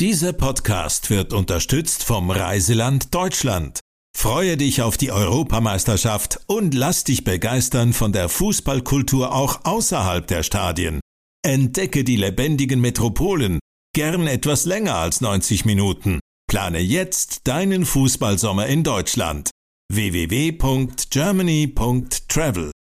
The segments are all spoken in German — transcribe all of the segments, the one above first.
Dieser Podcast wird unterstützt vom Reiseland Deutschland. Freue dich auf die Europameisterschaft und lass dich begeistern von der Fußballkultur auch außerhalb der Stadien. Entdecke die lebendigen Metropolen, gern etwas länger als 90 Minuten. Plane jetzt deinen Fußballsommer in Deutschland. www.germany.travel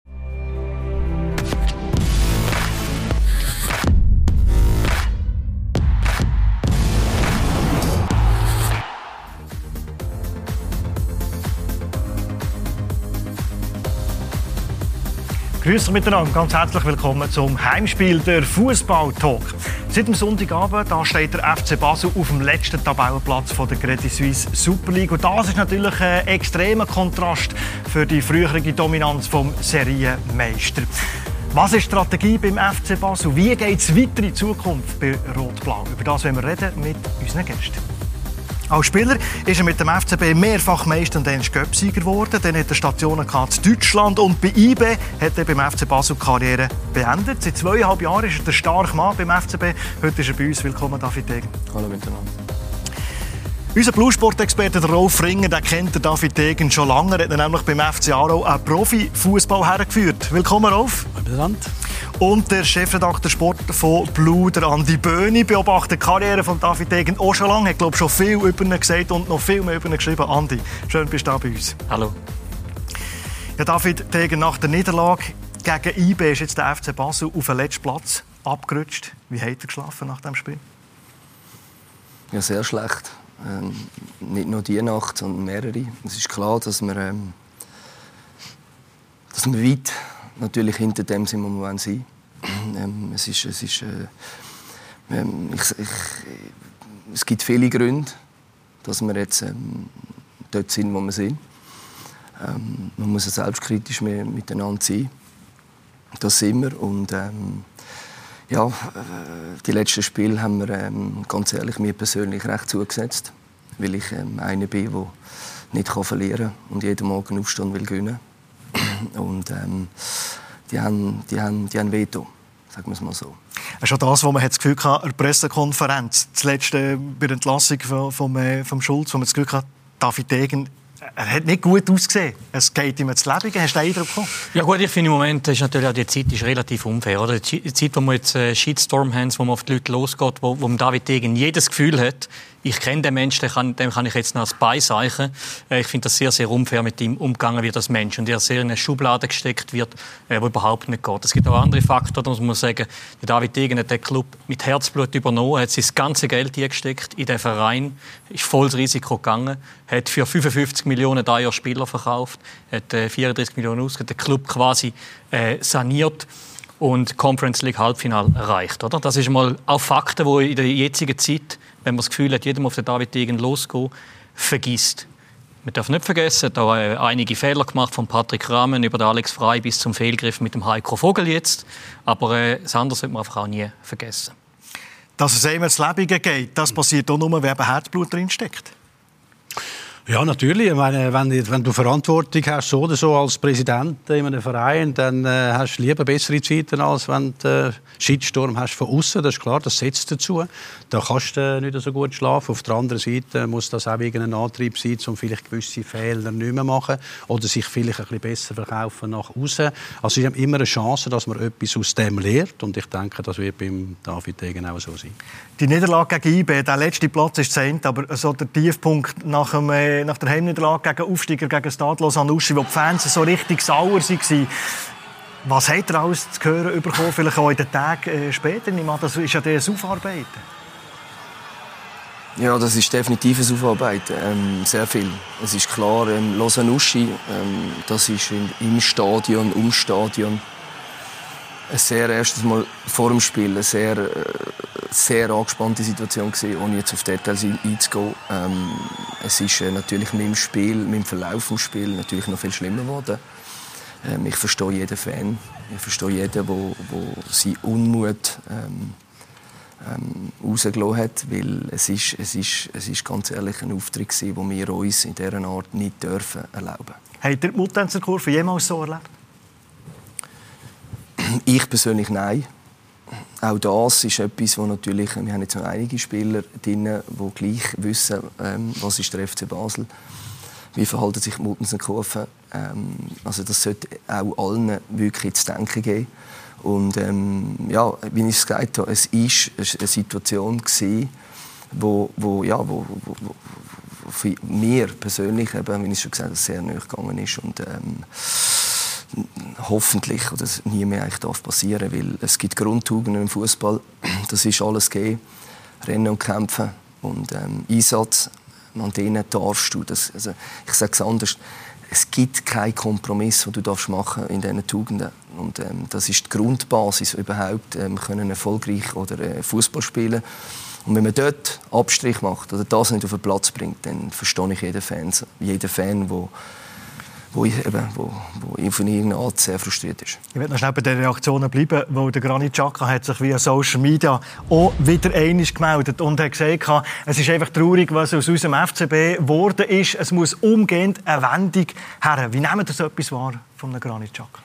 Grüß euch miteinander, ganz herzlich willkommen zum Heimspiel der Fußball-Talk. Seit dem Sonntagabend da steht der FC Basel auf dem letzten Tabellenplatz von der Credit Suisse Super League. Und das ist natürlich ein extremer Kontrast für die frühere Dominanz vom Serienmeister. Was ist die Strategie beim FC Basel? Wie geht es weiter in Zukunft bei Rot-Blau? Über das wollen wir reden mit unseren Gästen. Als Spieler ist er mit dem FCB mehrfach Meister und Dänisch Göpsieger geworden. Dann hat er Stationen in Deutschland und bei IB hat er beim FC Basel Karriere beendet. Seit zweieinhalb Jahren ist er der starke Mann beim FCB. Heute ist er bei uns. Willkommen, David Degen. Hallo miteinander. Unser Bluesport-Experte Rolf Ringer der kennt David Degen schon lange. Er hat nämlich beim FC Aarau einen Profifußball hergeführt. Willkommen, Rolf. Miteinander. Und der Chefredakteur Sport von Blue, der Andi Böhni, beobachtet die Karriere von David Degen auch schon lange. Hat, glaube schon viel über ihn gesagt und noch viel mehr über ihn geschrieben. Andi, schön, bist du da bei uns. Hallo. Ja, David Degen, nach der Niederlage gegen IB ist jetzt der FC Basel auf den letzten Platz abgerutscht. Wie hat er geschlafen nach dem Spiel? Ja, sehr schlecht. Ähm, nicht nur die Nacht, sondern mehrere. Es ist klar, dass wir, ähm, dass wir weit natürlich hinter dem sind, wo wir sein ähm, es ist, es ist, äh, ähm, ich, ich, es gibt viele Gründe, dass wir jetzt ähm, dort sind, wo wir sind. Ähm, man muss selbstkritisch miteinander sein. Das sind wir. Und, ähm, ja, äh, die letzten Spiele haben wir ähm, ganz ehrlich mir persönlich recht zugesetzt, weil ich ähm, einer bin, der nicht verlieren kann und jeden Morgen aufstehen will gewinnen. Und ähm, die haben, die haben, die haben Veto, sagen wir es mal so. Das das, was man das Gefühl hatte, der Pressekonferenz, das letzte bei der Entlassung von, von, äh, vom Schulz, wo man das Gefühl hatte, David Degen er hat nicht gut ausgesehen. Es geht ihm ins Leben. Hast du den Eindruck bekommen? Ja gut, ich finde im Moment ist natürlich auch die Zeit ist relativ unfair. Oder? Die Zeit, wo wir jetzt äh, Shitstorm haben, wo man auf die Leute losgeht, wo, wo David Degen jedes Gefühl hat, ich kenne den Menschen, kann, dem kann ich jetzt noch als Beiseichen. Äh, ich finde das sehr, sehr unfair, mit ihm umgegangen wird als Mensch und er sehr in eine Schublade gesteckt wird, äh, wo überhaupt nicht geht. Es gibt auch andere Faktoren, muss man sagen, der David Degen hat den Club mit Herzblut übernommen, hat sein ganze Geld eingesteckt in den Verein, ist volles Risiko gegangen, hat für 55 Millionen Dollar Spieler verkauft, hat 34 äh, Millionen ausgegeben, den Club quasi äh, saniert und Conference League Halbfinale erreicht. Oder? Das ist mal auch Fakten, die in der jetzigen Zeit wenn man das Gefühl hat, jedem auf den David Degen losgehen, vergisst. Man darf nicht vergessen, da äh, einige Fehler gemacht von Patrick Rahmen über den Alex Frei bis zum Fehlgriff mit dem Heiko Vogel jetzt. Aber äh, das andere sollte man einfach auch nie vergessen. Dass es immer ins Leben geht, das passiert auch nur, wenn Herzblut drinsteckt. Ja, natürlich. Ich meine, wenn, wenn, du Verantwortung hast, so oder so als Präsident in einem Verein, dann äh, hast du lieber bessere Zeiten, als wenn du äh, Shitstorm hast von außen. Das ist klar, das setzt dazu. Da kannst du nicht so gut schlafen. Auf der anderen Seite muss das auch irgendein Antrieb sein, um vielleicht gewisse Fehler nicht mehr machen oder sich vielleicht ein bisschen besser verkaufen nach außen. Also es ist immer eine Chance, dass man etwas aus dem lernt. Und ich denke, das wird beim David Degen auch so sein. Die Niederlage gegen IB, der letzte Platz ist zehnt, aber so der Tiefpunkt nach dem äh, nach der Heimniederlage gegen Aufsteiger, gegen Stadlos Anuschi, wo die Fans so richtig sauer waren. Was hat er alles zu hören bekommen, vielleicht auch in den Tagen äh, später? Das ist ja das Aufarbeiten. Ja, das ist definitiv ein Aufarbeiten. Ähm, sehr viel. Es ist klar, ähm, Losanuschi, ähm, das ist im Stadion, um Stadion, ein sehr erstes Mal vor dem Spiel eine sehr, äh, sehr angespannte Situation gewesen, ohne jetzt auf Details einzugehen. Ähm, es ist äh, natürlich mit dem Spiel, mit dem Verlauf des Spiels natürlich noch viel schlimmer geworden. Ähm, ich verstehe jeden Fan, ich verstehe jeden, der, der seinen Unmut ähm, ähm, rausgelassen hat, weil es ist, es, ist, es ist ganz ehrlich ein Auftritt gewesen, den wir uns in dieser Art nicht dürfen erlauben. Habt ihr die Muttenzerkurve jemals so erlebt? Ich persönlich nein. auch das ist etwas, wo natürlich, wir haben jetzt noch einige Spieler drin, die gleich wissen, ähm, was ist der FC Basel, wie verhalten sich die Muttens und Kurven. Ähm, also das sollte auch allen wirklich zu denken geben. Und ähm, ja, wie ich es gesagt habe, es war eine Situation gewesen, wo, wo, ja, wo, wo, wo für mir persönlich, eben, wie ich schon gesagt habe, sehr nahe gegangen ist. Und, ähm, hoffentlich oder nie mehr eigentlich darf passieren, weil es gibt Grundtugenden im Fußball. Das ist alles gegeben. Rennen und Kämpfen und ähm, Einsatz. An denen darfst du das. Also ich sage es anders. Es gibt keinen Kompromiss, den du darfst machen in diesen Tugenden. Und ähm, das ist die Grundbasis überhaupt, ähm, können erfolgreich oder äh, Fußball spielen. Und wenn man dort Abstrich macht oder das nicht auf den Platz bringt, dann verstehe ich jeden Fan, jeden Fan, der wo, ich, eben, wo, wo von irgendeiner Art sehr frustriert ist. Ich werde noch schnell bei den Reaktionen bleiben, weil der Granit Xhaka hat sich via Social Media auch wieder einig gemeldet und hat gesagt, es ist einfach traurig, was aus unserem FCB geworden ist. Es muss umgehend eine Wendung her. Wie nehmen Sie so etwas wahr von Granit Xhaka?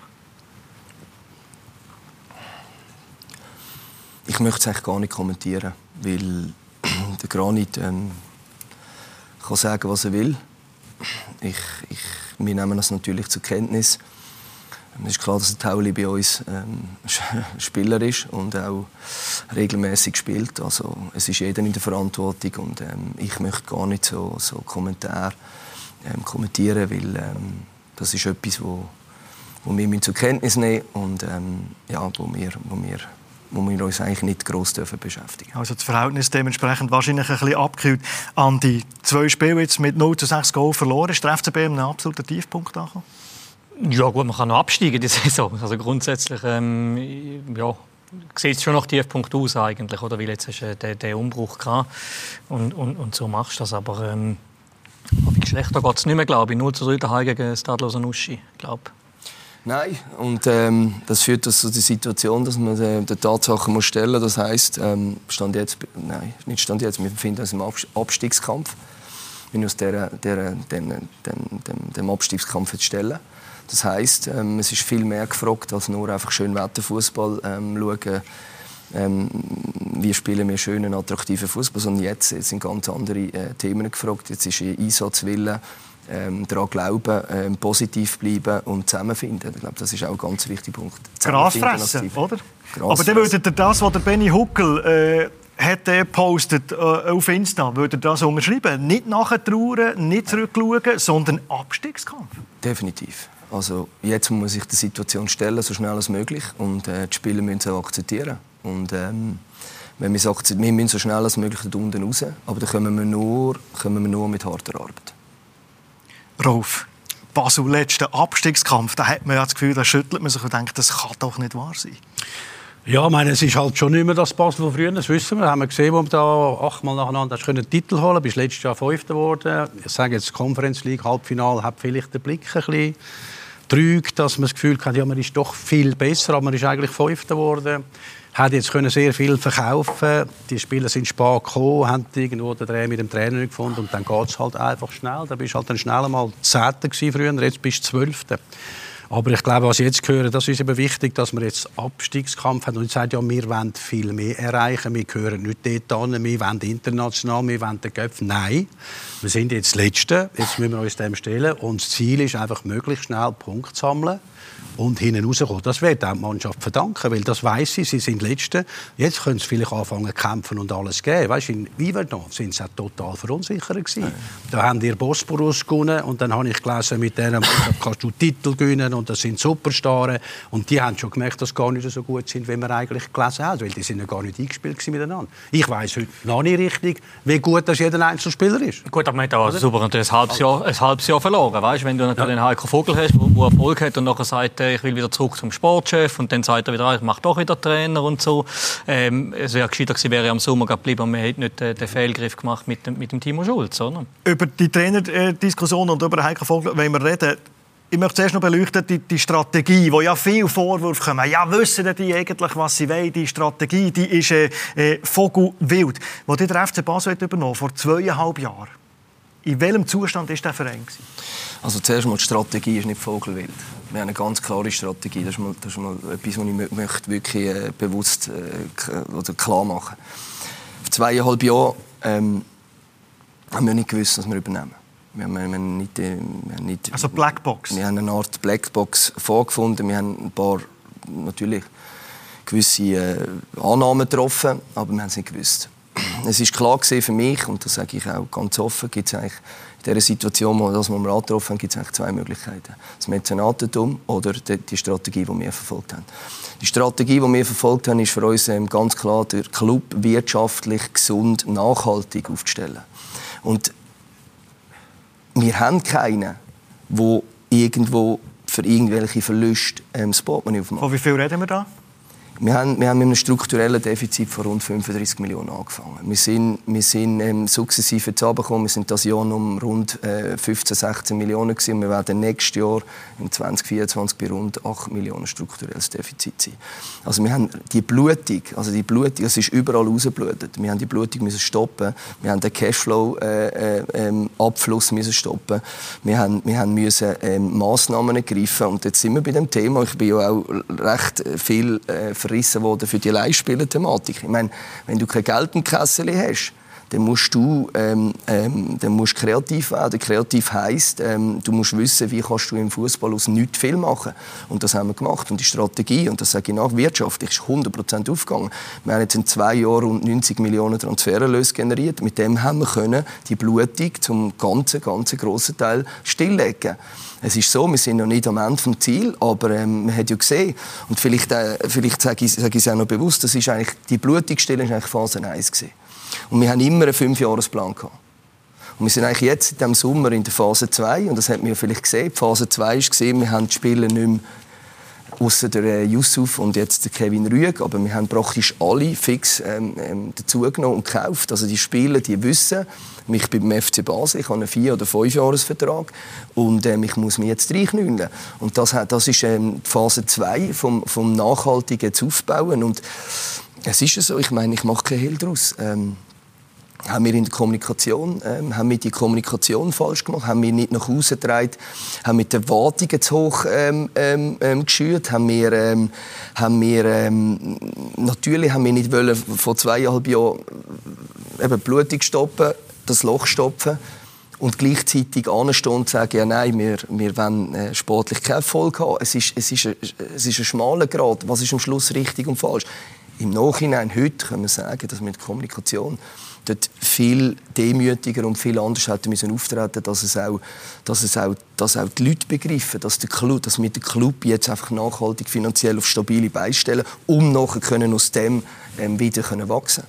Ich möchte es eigentlich gar nicht kommentieren, weil der Granit ähm, kann sagen, was er will. Ich, ich wir nehmen das natürlich zur Kenntnis. Es ist klar, dass der Tauli bei uns ähm, Spieler ist und auch regelmäßig spielt. Also es ist jeder in der Verantwortung und ähm, ich möchte gar nicht so, so Kommentare ähm, kommentieren, weil ähm, das ist etwas, wo, wo wir zur Kenntnis nehmen und ähm, ja, wo wir, wo wir wo wir uns eigentlich nicht gross beschäftigen Also das Verhältnis dementsprechend wahrscheinlich ein bisschen abgekühlt. An die zwei Spiele jetzt mit 0 zu 6 Goal verloren. Ist der FCB einen absoluten Tiefpunkt angekommen? Ja gut, man kann noch absteigen die Saison. Also grundsätzlich ähm, ja, sieht es schon noch Tiefpunkt aus eigentlich, oder? Weil jetzt hast du den, den Umbruch gehabt und, und, und so machst du das. Aber ähm, wie schlechter geht es nicht mehr, glaube ich. 0 zu 3 daheim gegen Stadlos Uschi, glaube Nein, und ähm, das führt zu der Situation, dass man äh, der Tatsache muss stellen muss. Das heisst, ähm, stand jetzt, nein, nicht stand jetzt, wir befinden uns im Abstiegskampf. Wir müssen der, der, den, den, dem, dem Abstiegskampf jetzt stellen. Das heisst, ähm, es ist viel mehr gefragt, als nur einfach schön Wetterfußball ähm, schauen. Ähm, wie spielen wir schönen, attraktiven Fußball, sondern jetzt, jetzt sind ganz andere äh, Themen gefragt. Jetzt ist Einsatzwille, ähm, daran glauben, ähm, positiv bleiben und zusammenfinden. Ich glaube, das ist auch ein ganz wichtiger Punkt. Gras fressen, oder? Gras Aber dann würdet ihr das, was der Benny Huckel äh, hat gepostet äh, auf Insta, würdet ihr das unterschreiben? Nicht nachher trauern, nicht zurückschauen, sondern Abstiegskampf? Definitiv. Also jetzt muss man sich der Situation stellen, so schnell als möglich. Und äh, die Spieler müssen es auch akzeptieren. Und, ähm, wenn wir, sagen, wir müssen so schnell als möglich da unten raus, aber dann kommen wir nur, kommen wir nur mit harter Arbeit. Rolf, Basel, letzter Abstiegskampf, da hat man ja das Gefühl, da schüttelt man sich und denkt, das kann doch nicht wahr sein. Ja, ich meine, es ist halt schon nicht mehr das Basel von früher, das wissen wir. Das haben wir gesehen, wo wir da achtmal nacheinander einen Titel holen Bis letztes Jahr Fünfter geworden. Ich sage jetzt, Conference League, Halbfinale, hat vielleicht den Blick ein bisschen trügt, dass man das Gefühl hat, ja, man ist doch viel besser, aber man ist eigentlich Fünfter geworden hat jetzt können sehr viel verkaufen. Die Spieler sind spät gekommen, haben irgendwo den Dreh mit dem Trainer gefunden und dann geht es halt einfach schnell. Da bist halt dann schnell einmal Zehnter früher, jetzt bist du Zwölfter. Aber ich glaube, was ich jetzt höre, das ist eben wichtig, dass wir jetzt Abstiegskampf haben und sagt, ja, wir wollen viel mehr erreichen, wir gehören nicht dort an, wir wollen international, wir wollen den Köpf. Nein, wir sind jetzt Letzte, jetzt müssen wir uns dem stellen und das Ziel ist einfach, möglichst schnell Punkte zu sammeln und hinten rauskommen. Das wird auch die Mannschaft verdanken, weil das weiß sie, sie sind Letzte. Jetzt können sie vielleicht anfangen zu kämpfen und alles geben. Weißt, in Yverdon sind sie auch total verunsichert gewesen. Ja. Da haben die Bosporus gewonnen und dann habe ich gelesen, mit denen kannst du Titel gewinnen und das sind Superstars. Und die haben schon gemerkt, dass sie gar nicht so gut sind, wie wir eigentlich gelesen haben, weil die sind ja gar nicht eingespielt miteinander. Ich weiß heute noch nicht richtig, wie gut das jeder Einzelspieler ist. Gut, aber man hat auch super ein halbes Jahr, ein halbes Jahr verloren. Weißt? Wenn du natürlich ja. einen Heiko Vogel hast, der Erfolg hat und nachher sagt, ich will wieder zurück zum Sportchef und dann sagt er wieder, ich mache doch wieder Trainer und so. Ähm, es wäre gescheiter gewesen, wäre am Sommer geblieben man hätte nicht äh, den Fehlgriff gemacht mit dem, mit dem Timo Schulz, oder? Über die Trainerdiskussion und über Heiko Vogel wenn wir reden. Ich möchte zuerst noch beleuchten, die, die Strategie, wo ja viele Vorwürfe kommen. Ja, wissen die eigentlich, was sie wollen? Die Strategie, die ist äh, äh, vogelwild. Wo der FC Basel übernommen vor zweieinhalb Jahren In welchem Zustand ist der Verein? Also zuerst mal die Strategie ist nicht vogelwild. Wir haben eine ganz klare Strategie. Das ist mal, das ist mal etwas, was ich möchte wirklich äh, bewusst äh, oder klar machen. Vor zweieinhalb Jahren ähm, haben wir nicht gewusst, was wir übernehmen. Wir haben, wir haben nicht, äh, wir haben nicht, also Blackbox. Wir haben eine Art Blackbox vorgefunden. Wir haben ein paar natürlich gewisse äh, Annahmen getroffen, aber wir haben es nicht gewusst. Es ist klar für mich und das sage ich auch ganz offen, gibt es eigentlich in dieser Situation, wo das wir angetroffen haben, gibt es eigentlich zwei Möglichkeiten: das Mäzenatentum oder die Strategie, die wir verfolgt haben. Die Strategie, die wir verfolgt haben, ist für uns ähm, ganz klar, den Club wirtschaftlich gesund, nachhaltig aufzustellen. Und wir haben keinen, der irgendwo für irgendwelche Verluste ähm, das Portemonnaie aufmacht. Von wie viel reden wir da? Wir haben, wir haben mit einem strukturellen Defizit von rund 35 Millionen angefangen. Wir sind, wir sind ähm, sukzessive zusammengekommen. Wir sind das Jahr um rund äh, 15, 16 Millionen gewesen. Wir werden nächstes Jahr im 2024 bei rund 8 Millionen strukturelles Defizit sein. Also wir haben die Blutung, also die Blutung, es ist überall rausgeblutet. Wir haben die Blutung müssen stoppen. Wir haben den Cashflow äh, äh, ähm, Abfluss müssen stoppen. Wir haben, wir haben müssen ähm, Maßnahmen ergreifen. Und jetzt sind wir bei dem Thema. Ich bin ja auch recht viel äh, verrissen worden für die Leihspieler-Thematik. Ich meine, wenn du kein Geld im Kessel hast, dann musst du ähm, ähm, dann musst kreativ werden. Kreativ heisst, ähm, du musst wissen, wie kannst du im Fußball aus nichts viel machen. Und das haben wir gemacht. Und die Strategie, und das sage ich nach, wirtschaftlich ist 100% aufgegangen. Wir haben jetzt in zwei Jahren rund 90 Millionen Transfererlöse generiert. Mit dem haben wir können die Blutung zum ganzen, ganzen grossen Teil stilllegen es ist so, wir sind noch nicht am Ende des Ziel, aber ähm, man hat ja gesehen, und vielleicht, äh, vielleicht sage ich, sage ich es auch noch bewusst, das ist eigentlich, die Blutungsstelle war eigentlich Phase 1 gewesen. Und wir haben immer einen Fünfjahresplan gehabt. Und wir sind eigentlich jetzt in diesem Sommer in der Phase 2, und das hat man ja vielleicht gesehen, die Phase 2 ist gesehen, wir haben die Spieler nicht mehr außer der äh, Yusuf und jetzt der Kevin Rüeg, aber wir haben praktisch alle fix ähm, ähm, dazugenommen und gekauft. Also die Spieler, die wissen, mich beim FC Basel, ich habe einen vier oder fünf Jahresvertrag und ähm, ich muss mich jetzt reinknüllen. Und das, das ist ähm, Phase 2 vom, vom nachhaltigen aufbauen und es ist so, ich meine, ich mache keinen Hehl daraus. Ähm, haben wir in der Kommunikation, ähm, haben wir die Kommunikation falsch gemacht, haben wir nicht nach Hause getragen, haben wir die Erwartungen zu hoch ähm, ähm, ähm, geschürt, haben wir, ähm, haben wir ähm, natürlich haben wir nicht wollen, vor zweieinhalb Jahren eben Blutung stoppen, das Loch stopfen und gleichzeitig anstehen und sagen, ja nein, wir, wir wollen äh, sportlich keinen Erfolg haben. Es ist, es, ist ein, es ist ein schmaler Grad, was ist am Schluss richtig und falsch. Im Nachhinein, heute, können wir sagen, dass mit Kommunikation dort viel demütiger und viel anders hätten müssen auftreten, dass es auch, dass es auch, dass auch die Leute begreifen, dass der Club, dass wir den Club jetzt einfach nachhaltig finanziell auf stabile Beine stellen, um nachher können aus dem ähm, wieder können wachsen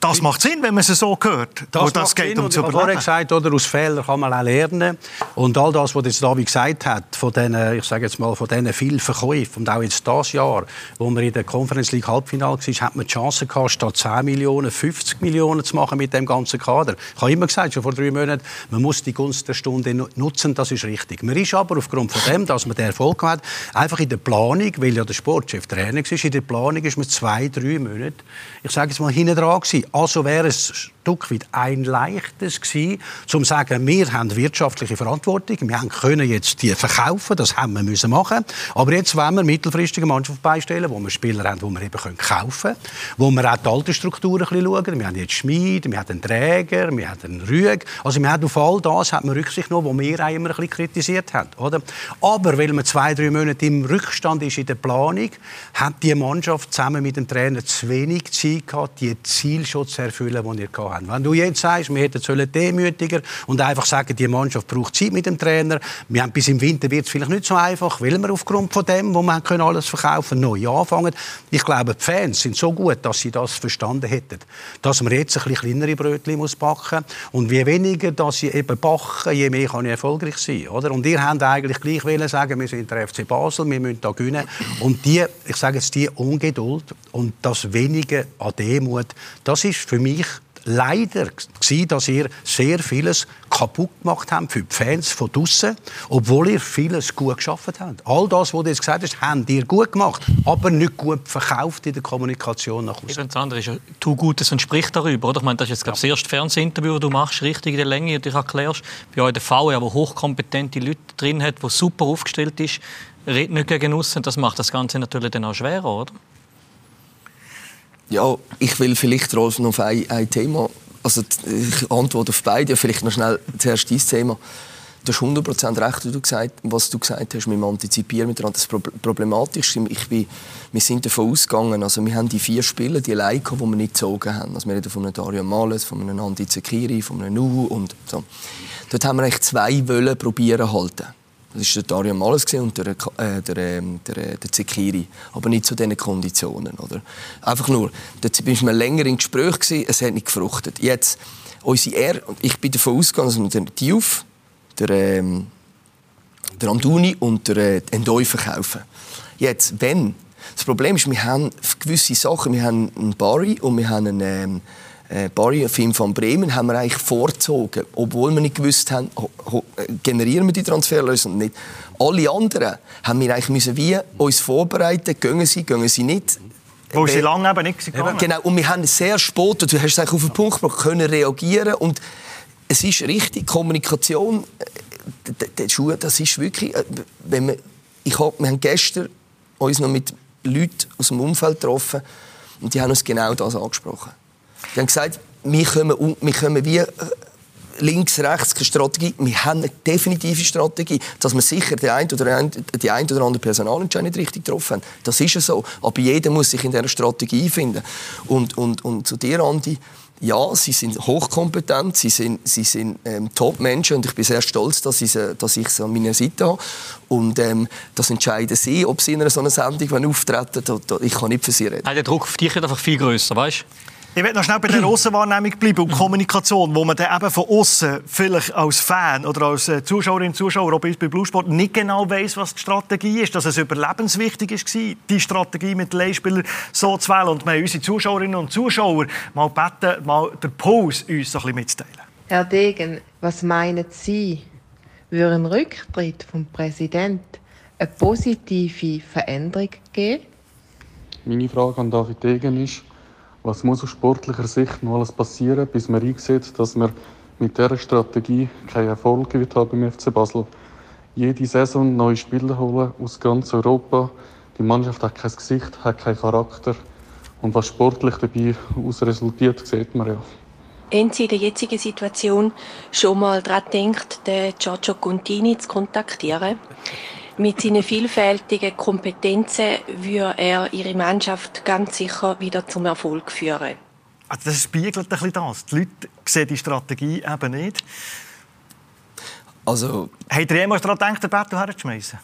das macht Sinn, wenn man es so hört. Das, das geht Sinn, um zu überleben. gesagt, oder, aus Fehlern kann man auch lernen. Und all das, was jetzt David gesagt hat, von diesen, ich sage jetzt mal, von diesen vielen Verkäufen, und auch jetzt das Jahr, wo wir in der Conference League Halbfinale waren, hat man die Chance gehabt, statt 10 Millionen 50 Millionen zu machen mit dem ganzen Kader. Ich habe immer gesagt, schon vor drei Monaten, man muss die Gunst der Stunde nutzen, das ist richtig. Man ist aber aufgrund von dem, dass man den Erfolg hat, einfach in der Planung, weil ja der Sportchef Trainer war, in der Planung ist man zwei, drei Monate, ich sage jetzt mal, hinten dran gewesen. Also wäre es Stück weit ein leichtes gewesen, um zu sagen, wir haben wirtschaftliche Verantwortung, wir können jetzt die verkaufen, das haben wir müssen machen. Aber jetzt wollen wir mittelfristige Mannschaft beistellen, wo wir Spieler haben, die wir eben kaufen können, wo wir auch die alten Strukturen ein bisschen schauen. Wir haben jetzt Schmied, wir haben einen Träger, wir haben einen Rüeg. Also wir haben auf all das hat man Rücksicht genommen, was wir auch immer ein bisschen kritisiert haben. Oder? Aber weil man zwei, drei Monate im Rückstand ist in der Planung, hat die Mannschaft zusammen mit dem Trainer zu wenig Zeit gehabt, die Ziele schon zu erfüllen, die ihr gehabt haben. Wenn du jetzt sagst, wir hätten demütiger und einfach sagen, die Mannschaft braucht Zeit mit dem Trainer. Wir haben bis im Winter wird es vielleicht nicht so einfach, weil wir aufgrund von dem, wo man können alles verkaufen, neu anfangen. Ich glaube, die Fans sind so gut, dass sie das verstanden hätten, dass man jetzt ein bisschen kleinere Brötchen muss backen und je weniger, dass sie eben backen, je mehr kann ich erfolgreich sein, oder? Und ihr habt eigentlich gleich wollen sagen, wir sind der FC Basel, wir müssen da gewinnen und die, ich sage jetzt die Ungeduld und das wenige an Demut, das ist für mich leider gewesen, dass ihr sehr vieles kaputt gemacht haben für die Fans von draussen, obwohl ihr vieles gut geschafft habt. All das, was du jetzt gesagt hast, habt ihr gut gemacht, aber nicht gut verkauft in der Kommunikation nach außen. Das andere ist ja, tu Gutes und sprich darüber. Oder? Ich meine, das ist jetzt glaub, das erste Fernsehinterview, das du machst, richtig in der Länge und dich erklärst. Bei euch der VR, der hochkompetente Leute drin hat, der super aufgestellt ist, redet nicht gegen außen. Das macht das Ganze natürlich dann auch schwerer, oder? Ja, ich will vielleicht, Rolf, noch auf ein, ein Thema, also ich antworte auf beide, vielleicht noch schnell zuerst dieses Thema. Du hast 100% recht, wie du gesagt, was du gesagt hast mit dem Antizipieren miteinander. Das problematisch ich bin, wir sind davon ausgegangen, also wir haben die vier Spiele, die allein die wir nicht gezogen haben. Also wir reden von einem Dario Males, von einem Andi Zekiri, von einem Nuhu und so. Dort haben wir eigentlich zwei Wöllen probieren halten. Das war der Dario Males und der, äh, der, ähm, der, äh, der Zekiri. Aber nicht zu diesen Konditionen. Oder? Einfach nur, dort waren wir länger im Gespräch, gewesen, es hat nicht gefruchtet. Jetzt, unsere R, ich bin davon ausgegangen, dass wir den Diouf, der, ähm, der Amduni und der äh, Endoi verkaufen. Jetzt, wenn, das Problem ist, wir haben gewisse Sachen, wir haben einen Barry und wir haben einen, ähm, äh, Barry, Film von Bremen, haben wir eigentlich vorgezogen, obwohl wir nicht gewusst haben, generieren wir die Transferlösung nicht. Alle anderen haben wir eigentlich müssen wie uns vorbereiten, gehen sie, gehen sie nicht. Wo sie lange eben nicht gegangen. Genau, und wir haben sehr spät, du hast es auf den Punkt gebracht, können reagieren und es ist richtig, Kommunikation, äh, das ist wirklich, äh, wenn wir, ich hab, wir haben gestern uns noch mit Leuten aus dem Umfeld getroffen und die haben uns genau das angesprochen. Die haben gesagt, wir kommen, wir kommen wie äh, links, rechts keine Strategie. Wir haben eine definitive Strategie, dass wir sicher die ein oder, die ein oder andere Personalentscheidung nicht richtig getroffen haben. Das ist ja so. Aber jeder muss sich in dieser Strategie finden. Und, und, und zu dir, Andi, ja, sie sind hochkompetent, sie sind, sie sind ähm, Top-Menschen und ich bin sehr stolz, dass ich, dass ich sie an meiner Seite habe. Und ähm, das entscheiden sie, ob sie in einer so einer Sendung auftreten wollen. Ich kann nicht für sie reden. der Druck auf dich ist einfach viel grösser, weißt du? Ich will noch schnell bei der Aussenwahrnehmung bleiben und Kommunikation, wo man dann eben von außen vielleicht als Fan oder als äh, Zuschauerin, Zuschauer, auch bei Bluesport, nicht genau weiß, was die Strategie ist, dass es überlebenswichtig war, die Strategie mit Leihspielern so zu wählen. Und wir haben unsere Zuschauerinnen und Zuschauer mal beten, mal den Puls uns ein bisschen mitzuteilen. Herr Degen, was meinen Sie, würde ein Rücktritt vom Präsidenten eine positive Veränderung geben? Meine Frage an David Degen ist, was muss aus sportlicher Sicht noch alles passieren, bis man einsieht, dass man mit dieser Strategie keinen Erfolg wird haben beim FC Basel? Jede Saison neue Spieler holen aus ganz Europa. Die Mannschaft hat kein Gesicht, hat keinen Charakter. Und was sportlich dabei resultiert, sieht man ja. Haben Sie in der jetzigen Situation schon mal daran gedacht, den Giorgio Contini zu kontaktieren? Mit seinen vielfältigen Kompetenzen würde er ihre Mannschaft ganz sicher wieder zum Erfolg führen. Also das spiegelt ein bisschen das. Die Leute sehen die Strategie eben nicht. Also... Habt ihr jemals daran gedacht, den Battle herzuschmeißen?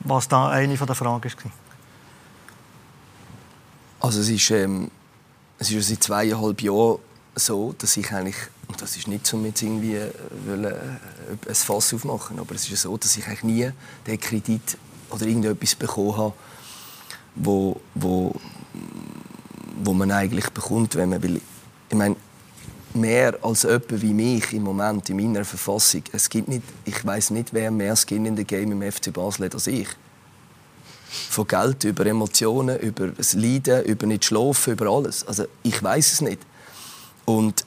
Was da eine der Fragen war. Also es ist, ähm, es ist seit zweieinhalb Jahren so, dass ich eigentlich und das ist nicht, um jetzt irgendwie äh, wollen, äh, ein Fass aufmachen, aber es ist so, dass ich eigentlich nie den Kredit oder irgendetwas bekommen habe, wo, wo, wo man eigentlich bekommt, wenn man will. Ich meine, mehr als jemand wie mich im Moment in meiner Verfassung. Es gibt nicht, ich weiß nicht, wer mehr Skin in the Game im FC Basel hat als ich. Von Geld über Emotionen, über das Leiden, über nicht schlafen, über alles. Also ich weiß es nicht. Und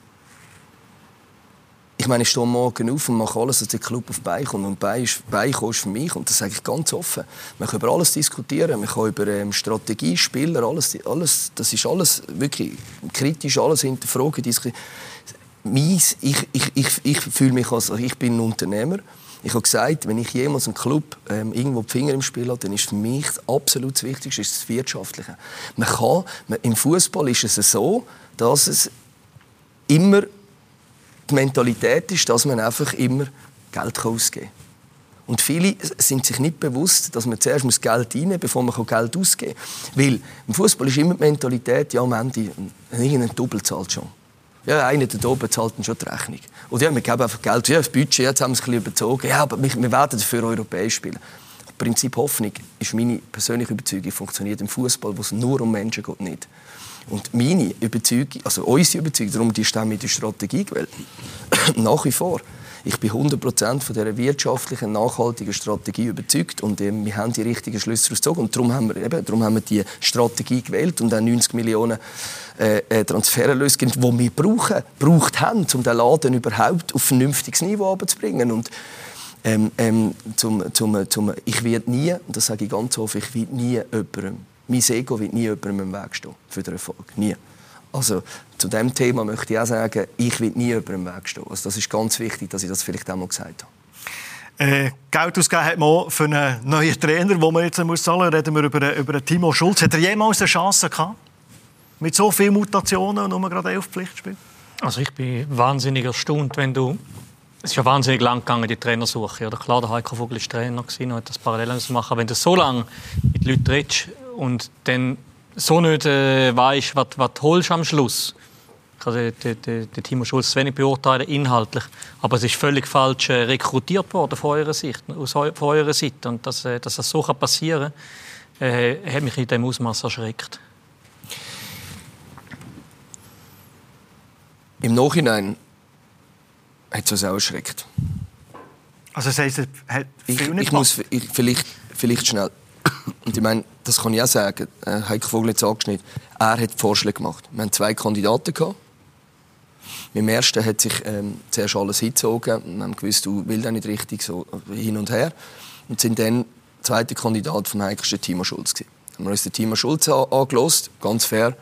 ich meine, ich stehe morgen auf und mache alles, dass der Club auf Bein kommt. Und Bein ist, Bein ist für mich, und das sage ich ganz offen, man kann über alles diskutieren, man kann über ähm, Strategie, Spieler, alles, alles, das ist alles wirklich kritisch, alles hinterfragen. Mies, ich, ich, ich, ich fühle mich als, ich bin ein Unternehmer. Ich habe gesagt, wenn ich jemals einen Club ähm, irgendwo die Finger im Spiel habe, dann ist für mich das absolut Wichtigste das Wirtschaftliche. Man kann, man, Im Fußball ist es so, dass es immer die Mentalität ist, dass man einfach immer Geld ausgeben kann. Und viele sind sich nicht bewusst, dass man zuerst Geld reinnehmen muss, bevor man Geld ausgeben kann. Weil im Fußball ist immer die Mentalität, ja, am Ende, irgendein Doppel zahlt schon. Ja, einer da oben zahlt dann schon die Rechnung. Und ja, wir geben einfach Geld. Ja, das Budget, jetzt haben wir es ein bisschen überzogen. Ja, aber wir, wir werden dafür europäisch spielen. Das Prinzip Hoffnung ist meine persönliche Überzeugung, funktioniert im Fußball, wo es nur um Menschen geht, nicht. Und meine Überzeugung, also unsere Überzeugung, darum die Stimme mit der Strategie gewählt, nach wie vor. Ich bin 100% von dieser wirtschaftlichen, nachhaltigen Strategie überzeugt und äh, wir haben die richtigen Schlüsse gezogen und darum haben wir, eben, darum haben wir die Strategie gewählt und dann 90 Millionen äh, äh Transfererlöse, die wir brauchen, braucht haben, um den Laden überhaupt auf ein vernünftiges Niveau zu bringen. Und ähm, ähm, zum, zum, zum, ich werde nie, und das sage ich ganz offen, ich werde nie jemandem, mein Ego wird nie jemandem im Weg stehen für den Erfolg. Nie. Also zu dem Thema möchte ich auch sagen, ich will nie über den Weg stehen. Also das ist ganz wichtig, dass ich das vielleicht auch mal gesagt habe. Äh, Geld ausgegeben hat man für einen neuen Trainer, wo man jetzt muss zahlen muss. Reden wir über, über Timo Schulz. Hat er jemals eine Chance gehabt? Mit so vielen Mutationen und nur gerade elf Pflichtspiele? Also ich bin wahnsinnig erstaunt, wenn du... Es ist ja wahnsinnig lang gegangen, die Trainersuche. Oder klar, der Heiko Vogel war Trainer und hat das parallel machen. Aber wenn du so lange mit Leuten redest und dann so nicht äh, weißt, was, was du holst am Schluss. Ich kann den, den, den Timo Schulz wenig beurteilen, inhaltlich. Aber es ist völlig falsch äh, rekrutiert worden von eurer, Sicht, aus, von eurer Seite. Und dass, äh, dass das so kann passieren kann, äh, hat mich in diesem Ausmaß erschreckt. Im Nachhinein hat es uns auch erschreckt. Also das heisst, hat ich, ich muss ich, vielleicht, vielleicht schnell und ich meine, das kann ich auch sagen, äh, Heiko Vogel es angeschnitten, er hat Vorschläge gemacht. Wir hatten zwei Kandidaten. Gehabt. Dem ersten hat sich ähm, zuerst alles hingezogen. Wir haben gewusst, du willst auch nicht richtig, so hin und her. Und sind dann der zweite Kandidat vom Heiko war Timo Schulz. Gewesen. Haben wir uns den Timo Schulz angelost, ganz fair.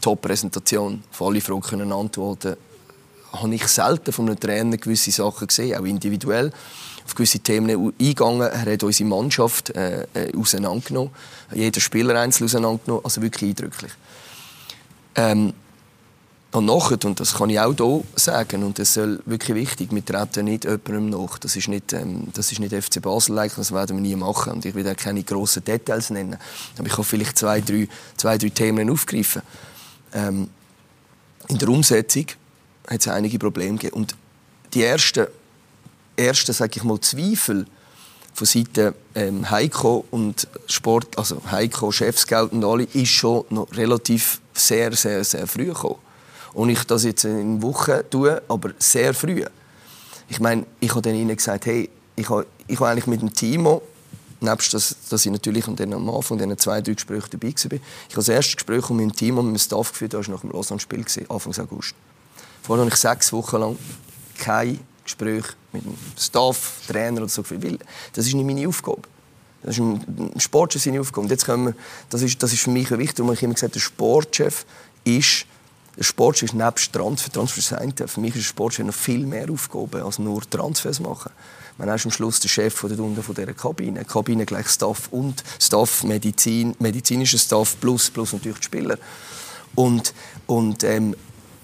Top-Präsentation, auf alle Fragen können antworten. Habe ich selten von einem Trainer gewisse Sachen gesehen, auch individuell auf gewisse Themen eingegangen. Er hat unsere Mannschaft äh, äh, auseinandergenommen, jeder Spieler einzeln auseinandergenommen, also wirklich eindrücklich. Ähm, und nachher, und das kann ich auch hier sagen, und das ist wirklich wichtig, wir treten nicht jemandem nach. Das ist nicht, ähm, das ist nicht FC Basel, -like, das werden wir nie machen. Und ich will auch keine grossen Details nennen. Aber ich kann vielleicht zwei, drei, zwei, drei Themen aufgreifen. Ähm, in der Umsetzung hat es einige Probleme gegeben. Und die ersten ersten, sage ich mal, Zweifel von Seiten ähm, Heiko und Sport, also Heiko, Chefscout und alle, ist schon noch relativ sehr, sehr, sehr früh gekommen. Und ich das jetzt in Wochen tue, aber sehr früh. Ich meine, ich habe dann ihnen gesagt, hey, ich habe, ich habe eigentlich mit dem Timo, nebst dass, dass ich natürlich an am Anfang diesen zwei, drei Gesprächen dabei war, ich habe das erste Gespräch mit dem Team und mit dem Staff geführt, das war nach dem Lausanne-Spiel, Anfang August. Vorher habe ich sechs Wochen lang kein Gespräch mit dem Staff, Trainer oder so weil das ist nicht meine Aufgabe. Das ist ein Sportchef seine Aufgabe. Und jetzt können wir, das, ist, das ist für mich wichtig, und ich immer gesagt, der Sportchef ist der Sportchef ist nebst Transfer, Transfer sein. Für mich ist der Sportchef noch viel mehr Aufgaben als nur Transfers machen. Man ist am Schluss der Chef von der, von dieser Kabine. Kabine gleich Staff und Staff, Medizin, medizinischer Staff plus, plus natürlich die Spieler. Und, und ähm,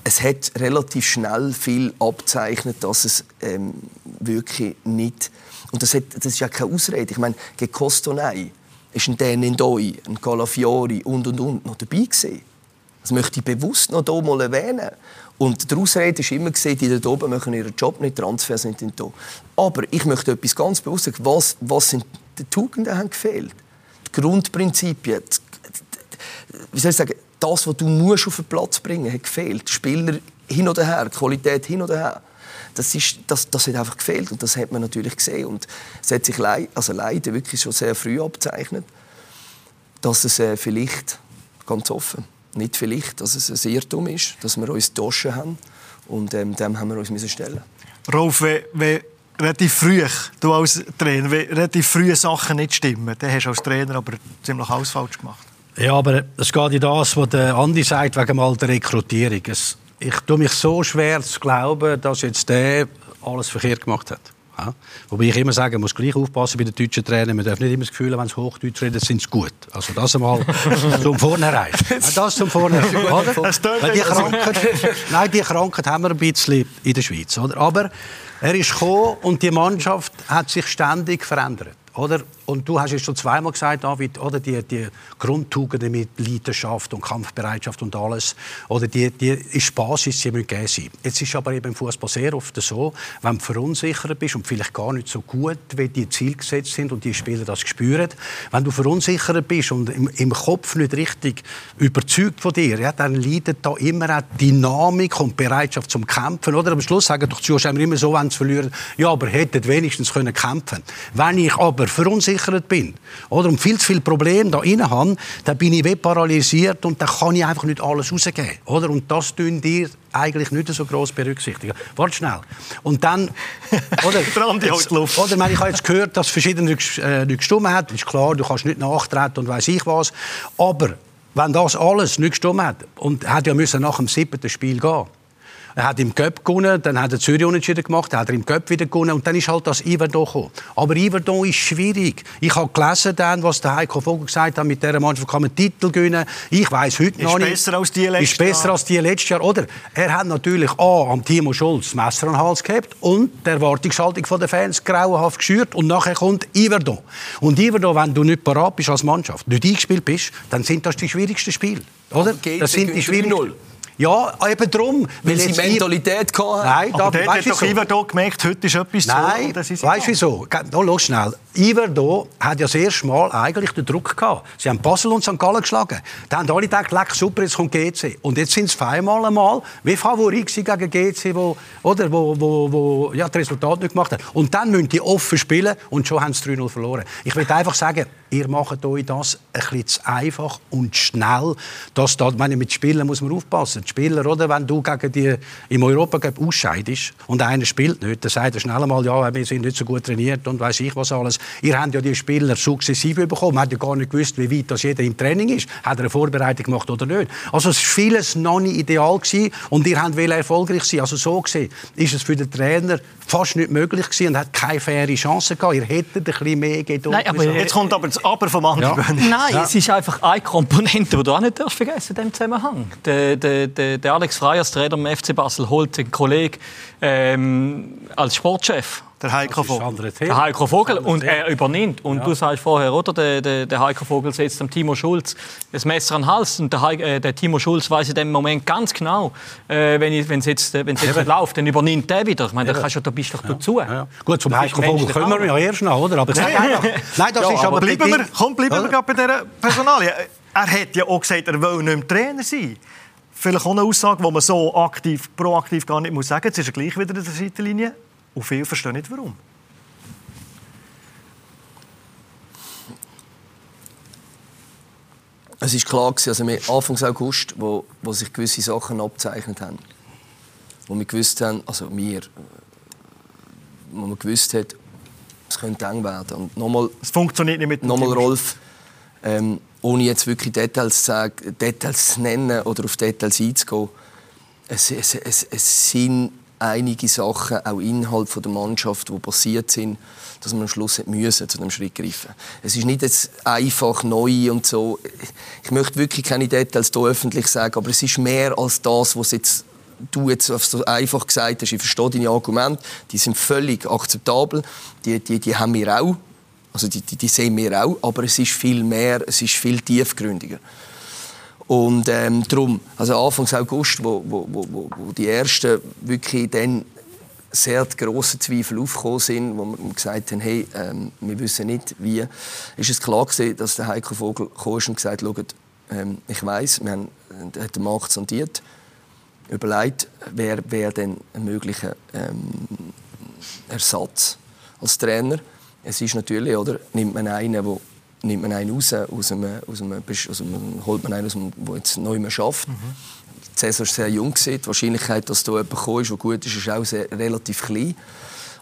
es hat relativ schnell viel abzeichnet, dass es ähm, wirklich nicht und das, hat, das ist ja keine Ausrede. Ich meine, gegen Costonei ist ein Denendoi, ein Calafiori und und und noch dabei gewesen. Das möchte ich bewusst noch hier mal erwähnen. Und die Ausrede war immer, die da oben machen ihren Job nicht, Transfers sind nicht da. Aber ich möchte etwas ganz bewusst sagen. Was, was sind die Tugenden haben gefehlt? Die Grundprinzipien. Die, wie soll ich sagen? Das, was du musst auf den Platz bringen musst, hat gefehlt. Spieler hin oder her, Qualität hin oder her. Das, ist, das, das hat einfach gefehlt und das hat man natürlich gesehen. Und es hat sich leid, also leider wirklich schon sehr früh abzeichnet, dass es äh, vielleicht, ganz offen, nicht vielleicht, dass es ein Irrtum ist, dass wir uns Taschen haben und ähm, dem haben wir uns müssen stellen. Rolf, wenn, wenn relativ früh, du als Trainer, wenn relativ früh Sachen nicht stimmen, dann hast du als Trainer aber ziemlich alles falsch gemacht. Ja, aber es geht in das, was der Andi sagt, wegen mal der Rekrutierung. Es, ich tue mich so schwer zu glauben, dass jetzt der alles verkehrt gemacht hat. Ja. Wobei ich immer sage, man muss gleich aufpassen bei den deutschen Trainern. Man darf nicht immer das Gefühl haben, wenn sie Hochdeutsch reden, sind sie gut. Also das einmal zum Vornherein. das zum Vornherein. Weil die Krankheit, nein, die Krankheit haben wir ein bisschen in der Schweiz. Oder? Aber er ist gekommen und die Mannschaft hat sich ständig verändert. Oder? Und du hast es schon zweimal gesagt, David, oder? Die, die Grundtugenden mit Leidenschaft und Kampfbereitschaft und alles, oder? Die, die ist Basis, die müssen gegeben sein. Jetzt ist aber eben im Fußball sehr oft so, wenn du verunsichert bist und vielleicht gar nicht so gut, wie die Ziele gesetzt sind und die Spieler das spüren, wenn du verunsichert bist und im, im Kopf nicht richtig überzeugt von dir, ja, dann leidet da immer auch Dynamik und Bereitschaft zum Kämpfen, oder? Am Schluss sagen doch die Zuschauer immer so, wenn sie verlieren, ja, aber hätten wenigstens können kämpfen. Wenn ich aber verunsichert bin oder und viel zu viele Probleme da inne habe, dann bin ich wie paralysiert und dann kann ich einfach nicht alles rausgeben. Oder? Und das tun dir eigentlich nicht so groß berücksichtigen. Warte schnell. Und dann... Oder, jetzt, oder meine, ich habe jetzt gehört, dass verschiedene äh, nicht gestimmt hat. Ist klar, du kannst nicht nachtreten und weiß ich was. Aber wenn das alles nicht gestimmt hat und hat ja müssen nach dem siebten Spiel gehen er hat im Cup gewonnen, dann hat er Zürich unentschieden gemacht, dann hat er im Cup wieder gewonnen und dann ist halt das Iverdon gekommen. Aber Iverdon ist schwierig. Ich habe gelesen, dann, was der Heiko Vogel gesagt hat, mit dieser Mannschaft kann man Titel gewinnen. Ich weiß heute ist noch nicht. Besser als die letztes ist besser Jahr. als die letztes Jahr. Oder er hat natürlich A, am Timo Schulz das Messer an den Hals gehabt und die Erwartungshaltung der Fans grauenhaft geschürt und nachher kommt Iverdon. Und Iverdon, wenn du nicht parat bist als Mannschaft, nicht eingespielt bist, dann sind das die schwierigsten Spiele. Oder? Das sind die schwierigsten. Ja, eben darum. Weil, weil sie Mentalität hatten. Nein, da, aber hat doch hier gemerkt, heute ist etwas Nein, zu. Nein, weißt du wieso? No, los schnell. Iverdo hat ja das erste Mal eigentlich den Druck gehabt. Sie haben Basel und St. Gallen geschlagen. Da haben alle gedacht, leck, super, jetzt kommt GC. Und jetzt sind es zweimal einmal wie Favorit gegen GC, wo, oder, wo, wo, wo ja, das Resultat nicht gemacht hat. Und dann müssen die offen spielen und schon haben sie 3-0 verloren. Ich will einfach sagen, ihr macht euch das ein bisschen zu einfach und schnell. Das da, meine, mit Spielen muss man aufpassen. Die Spieler, oder, wenn du gegen die im Europa ausscheidest und einer spielt nicht, dann sagt er schnell einmal, ja, wir sind nicht so gut trainiert und weiß ich was alles. Ihr habt ja die Spieler sukzessive bekommen. Man hat ja gar nicht gewusst, wie weit das jeder im Training ist. Hat er eine Vorbereitung gemacht oder nicht? Also es war vieles noch nicht ideal gewesen und ihr habt erfolgreich sein. Also so gesehen ist es für den Trainer fast nicht möglich gewesen und hat keine faire Chance gehabt. Ihr hättet ein bisschen mehr Geduld. Nein, aber jetzt kommt aber das Aber vom anderen. Ja. Nein, ja. es ist einfach eine Komponente, die du auch nicht vergessen in diesem Zusammenhang. Der, der, der, der Alex Frey als Trainer im FC Basel holt einen Kollegen ähm, als Sportchef der Heiko Vogel. Der Heiko Vogel. Und er übernimmt. Und ja. du sagst vorher, oder? Der, der, der, Heiko Vogel setzt dem Timo Schulz das Messer an den Hals. Und der, Heiko, äh, der Timo Schulz weiß in dem Moment ganz genau, äh, wenn es jetzt, äh, wenn's jetzt nicht läuft, dann übernimmt der wieder. Ich meine, da, kannst du, da bist du doch ja. dazu. Ja. Gut, zum Heiko Vogel kommen wir ja erst noch, oder? Aber Nein, Nein, das ist aber... Bleiben wir, komm, bleiben wir gerade bei dieser Personalie. Er hat ja auch gesagt, er will nicht mehr Trainer sein. Vielleicht auch eine Aussage, die man so aktiv, proaktiv gar nicht muss sagen muss. Jetzt ist er gleich wieder in der Seitenlinie. Und viele verstehen nicht, warum. Es war klar, also Anfang August, wo, wo sich gewisse Sachen abzeichnet haben. Wo wir gewusst haben, also wir, wo man gewusst hat, es könnte eng werden. Und nochmal, es funktioniert nicht mit dem Nochmal Rolf, ähm, ohne jetzt wirklich Details zu, sagen, Details zu nennen oder auf Details einzugehen, es, es, es, es sind einige Sachen, auch innerhalb der Mannschaft, die passiert sind, dass man am Schluss müssen, zu dem Schritt greifen Es ist nicht jetzt einfach neu und so. Ich möchte wirklich keine Details hier öffentlich sagen, aber es ist mehr als das, was jetzt du jetzt so einfach gesagt hast. Ich verstehe deine Argumente, die sind völlig akzeptabel, die, die, die haben wir auch, also die, die, die sehen wir auch, aber es ist viel mehr, es ist viel tiefgründiger. Und ähm, darum, also Anfang August, wo, wo, wo, wo die ersten wirklich dann sehr grosse Zweifel aufgekommen sind, wo wir gesagt haben, hey, ähm, wir wissen nicht, wie, ist es klar gewesen, dass der Heiko Vogel kam und gesagt hat, ähm, ich weiß, wir haben hat den Markt sondiert, überlegt, wer wäre denn ein möglicher ähm, Ersatz als Trainer. Es ist natürlich, oder, nimmt man einen, der nimmt man einen raus, aus einem, aus einem, also man holt man einen, aus der jetzt neu mehr schafft. Mhm. Saison ist sehr jung. Die Wahrscheinlichkeit, dass da jemand ist, der gut ist, ist auch sehr, relativ klein.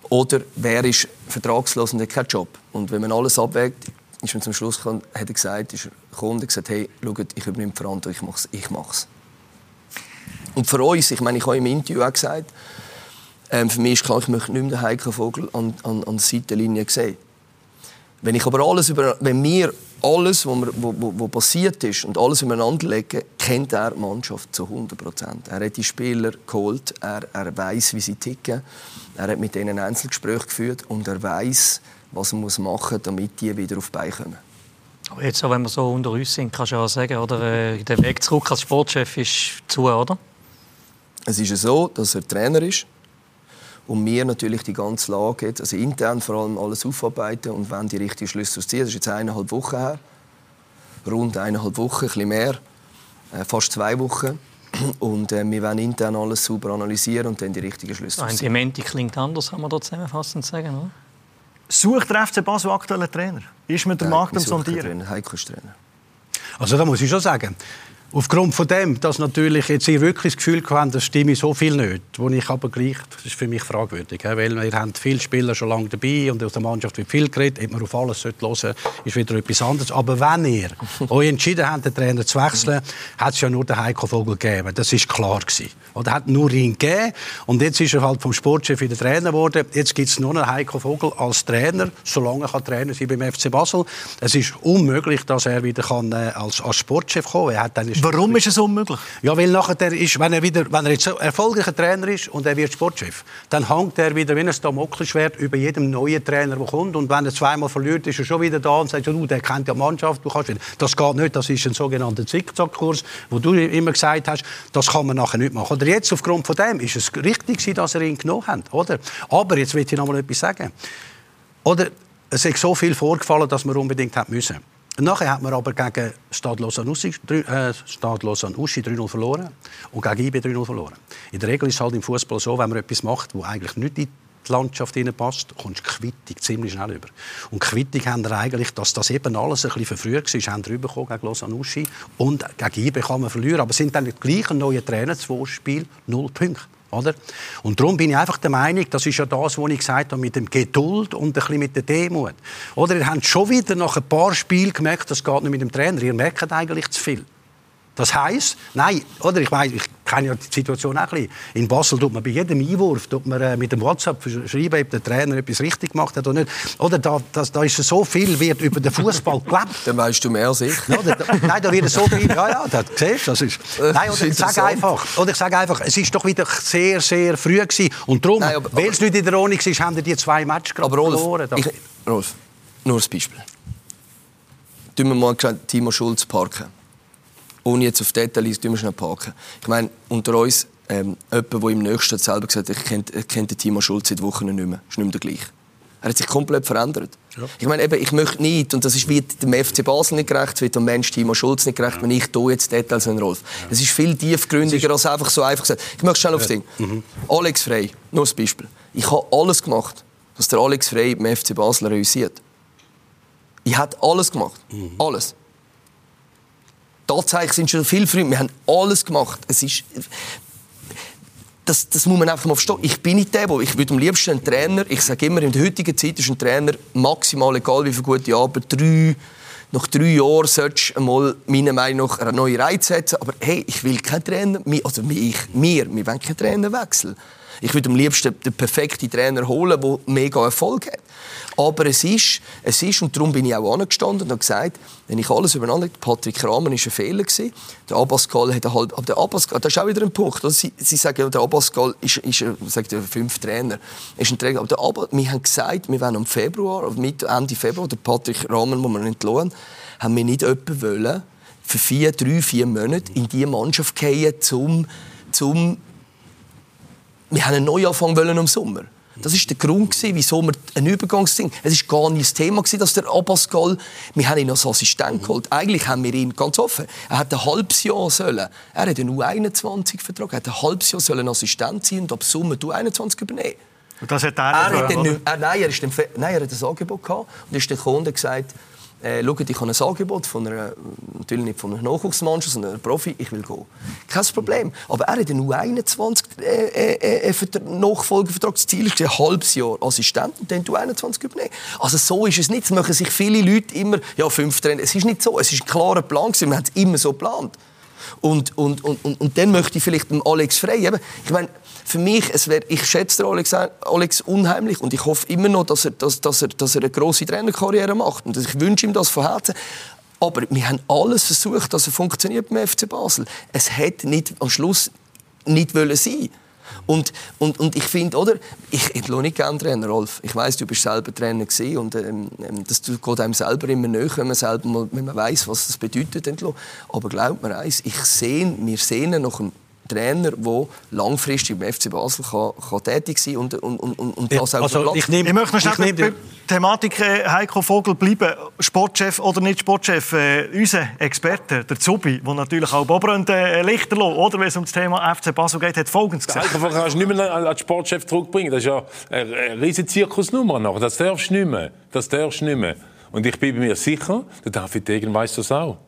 Oder wer ist vertragslos und hat keinen Job. Und wenn man alles abwägt, ist man zum Schluss gekommen, hat er gesagt, ist er gekommen und gesagt, hey, schaut, ich übernehme die Verantwortung, ich mache es. Und für uns, ich meine, ich habe im Interview auch gesagt, ähm, für mich ist klar, ich möchte nicht mehr den Heiko Vogel an, an, an der Seitenlinie sehen. Wenn ich aber alles über, wenn wir alles, was wo, wo, wo, passiert ist und alles übereinander legen, kennt er die Mannschaft zu 100 Prozent. Er hat die Spieler geholt, er, er weiß, wie sie ticken, er hat mit ihnen Einzelgespräche geführt und er weiß, was er muss machen muss, damit die wieder auf die Beine kommen. Aber jetzt, wenn wir so unter uns sind, kannst du auch sagen, oder, äh, der Weg zurück als Sportchef ist zu, oder? Es ist so, dass er Trainer ist und wir natürlich die ganze Lage, also intern vor allem alles aufarbeiten und wenn die richtigen Schlüsse ziehen. Das ist jetzt eineinhalb Wochen her, rund eineinhalb Wochen, ein bisschen mehr, äh, fast zwei Wochen. Und äh, wir werden intern alles sauber analysieren und dann die richtigen Schlüsse ziehen. Die Menti klingt anders, kann man da zusammenfassend sagen, oder? Sucht der FC Basel aktuellen Trainer? Ist mit dem Markt am Sondieren? Heiko ist Trainer. Also da muss ich schon sagen, Aufgrund von dem, dass natürlich jetzt ich wirklich das Gefühl hatte, das stimme so viel nicht, wo ich aber gleich, das ist für mich fragwürdig, weil wir haben viele Spieler schon lange dabei und aus der Mannschaft wird viel geredet, ob man auf alles hören sollte, ist wieder etwas anderes. Aber wenn ihr euch entschieden habt, den Trainer zu wechseln, hat es ja nur den Heiko Vogel gegeben. Das ist klar gewesen. Oder hat nur ihn gegeben und jetzt ist er halt vom Sportchef wieder Trainer geworden. Jetzt gibt es nur noch Heiko Vogel als Trainer, solange er Trainer sein beim FC Basel. Es ist unmöglich, dass er wieder kann, äh, als, als Sportchef kommen. kann. Er hat dann Warum ist es unmöglich? Ja, weil nachher ist, wenn er wieder, wenn er jetzt erfolgreicher Trainer ist und er wird Sportchef, dann hängt er wieder wie ein Damoklesschwert über jedem neuen Trainer, der kommt. Und wenn er zweimal verliert, ist er schon wieder da und sagt, du, der kennt ja die Mannschaft, du kannst wieder. Das geht nicht, das ist ein sogenannter Zickzackkurs, wo du immer gesagt hast, das kann man nachher nicht machen. Oder jetzt aufgrund von dem ist es richtig, dass er ihn genommen hat, oder? Aber jetzt will ich noch mal etwas sagen. Oder es ist so viel vorgefallen, dass man unbedingt hat müssen. Nachher hat man aber gegen Stade Lausanne-Uschi äh, 3-0 verloren und gegen IB 3-0 verloren. In der Regel ist es halt im Fußball so, wenn man etwas macht, wo eigentlich nicht in die Landschaft passt, kommst du Quittung ziemlich schnell über. Und Quittung haben wir eigentlich, dass das eben alles ein bisschen verfrüht war, haben wir gegen Lausanne-Uschi und gegen IB kann man verlieren, aber sind dann gleich ein neuer Trainer, zwei Spiel, null Punkte. Oder? Und darum bin ich einfach der Meinung, das ist ja das, was ich gesagt habe, mit dem Geduld und ein bisschen mit der Demut. Oder ihr habt schon wieder nach ein paar Spielen gemerkt, das geht nicht mit dem Trainer. Ihr merkt eigentlich zu viel. Das heisst, nein, oder ich meine, ich kenne ja die Situation auch ein bisschen. In Basel tut man bei jedem Einwurf tut man, äh, mit dem WhatsApp schreiben, ob der Trainer etwas richtig gemacht hat oder nicht. Oder da, das, da ist so viel wird über den Fußball gelebt. Dann weißt du mehr als ich. Da, nein, da wird so viel. Ja, ja, das siehst das ist. Äh, nein, oder ich sage einfach, oder ich sage einfach, es ist doch wieder sehr, sehr früh gewesen. und darum, weil es nicht in der Ordnung ist, haben die zwei Matches gerade verloren. Ich, Rolf, nur ein Beispiel. Tun wir mal Timo Schulz parken ohne jetzt auf Details, wir schnell parken. Ich meine, unter uns, ähm, jemand, der im Nächsten selber gesagt hat, ich kenne, kennt den Timo Schulz seit Wochen nicht mehr. Ist nicht mehr der gleiche. Er hat sich komplett verändert. Ja. Ich meine, eben, ich möchte nicht, und das ist wie dem FC Basel nicht gerecht, wird dem Mensch Timo Schulz nicht gerecht, ja. wenn ich hier jetzt Details an Rolf. Es ist viel tiefgründiger als einfach so einfach gesagt. Ich möchte schnell aufs Ding. Mhm. Alex Frey, nur ein Beispiel. Ich habe alles gemacht, was der Alex Frey im FC Basel realisiert. Ich habe alles gemacht. Mhm. Alles. Tatsächlich sind schon viele Freunde. Wir haben alles gemacht. Es ist, das, das muss man einfach mal verstehen. Ich bin nicht der, ich würde am liebsten einen Trainer, ich sage immer, in der heutigen Zeit ist ein Trainer maximal, egal wie viele gute Arbeit, drei, nach drei Jahren solltest du einmal, meiner Meinung nach, eine neue Reize setzen. Aber hey, ich will keinen Trainer, also ich, wir, wir wollen keinen Trainerwechsel. Ich würde am liebsten den perfekten Trainer holen, der mega Erfolg hat. Aber es ist, es ist, und darum bin ich auch angestanden und habe gesagt, wenn ich alles übereinander Patrick Kramer war ein Fehler. Gewesen. Der Abbascal hat halt, aber der Abbascal, das ist auch wieder ein Punkt. Also sie, sie sagen, der Abbascal ist, ist sagt der fünf Trainer, ist ein Trainer. Aber der Abbas, wir haben gesagt, wir wollen im Februar, Mitte, Ende Februar, der Patrick Kramer, wo wir entlohnen, haben wir nicht jemanden wollen, für vier, drei, vier Monate in diese Mannschaft gehen, zum, zum wir haben einen Neuanfang wollen im Sommer. Das ist der Grund, wieso wir ein Übergangsding. Es ist gar nicht das Thema, dass der Abbascal, wir haben ihn als Assistent geholt. Eigentlich haben wir ihn ganz offen. Er hat ein halbes Jahr sollen. Er hat einen U21-Vertrag. Er hat ein halbes Jahr sollen Assistent sein und ab Sommer U21 übernehmen. Und das hat er, er nicht, er, nein, er, ist dem, nein, er hat ein Angebot gehabt und ist den Kunden gesagt, äh, schaut, ich habe ein Angebot von einer, natürlich nicht von einer Nachwuchsmannschaft, sondern einer Profi, ich will gehen. Kein Problem. Aber er hat einen U21 äh, äh, äh, Nachfolgevertrag. Das Ziel ist ein halbes Jahr Assistent und dann U21 übernehmen. Also so ist es nicht. Es machen sich viele Leute immer, ja, fünf Trainer. Es ist nicht so. Es ist ein klarer Plan. Wir haben es immer so geplant. Und, und, und, und, und dann möchte ich vielleicht Alex Frey. Eben, ich meine, für mich, es wär, ich schätze Alex, Alex unheimlich und ich hoffe immer noch, dass er, dass, dass er, dass er eine grosse Trainerkarriere macht. Und ich wünsche ihm das von Herzen. Aber wir haben alles versucht, dass er funktioniert beim FC Basel. Es hätte am Schluss nicht wollen sein. Und, und, und ich finde, oder? Ich, ich nicht gerne Trainer, Rolf. Ich weiß, du bist selber Trainer gewesen und ähm, ähm das geht einem selber immer näher, wenn man selber mal, wenn man weiß, was das bedeutet. Aber glaubt mir eins, ich sehne, wir sehnen nach einem Trainer, der langfristig im FC Basel kann, kann tätig sein und, und, und, und das auch also, ich, nehm, ich möchte noch schnell bei der Thematik äh, Heiko Vogel bleiben. Sportchef oder nicht Sportchef, äh, unser Experte, der Zubi, der natürlich auch Bobrand äh, Lichterloh, oder wenn es um das Thema FC Basel geht, hat Folgendes gesagt. Heiko Vogel kannst du nicht mehr als Sportchef zurückbringen. Das ist ja eine riesige Zirkusnummer noch. Das darfst du nicht mehr. Das darfst du nicht mehr. Und ich bin mir sicher, der David Degen weiß das auch.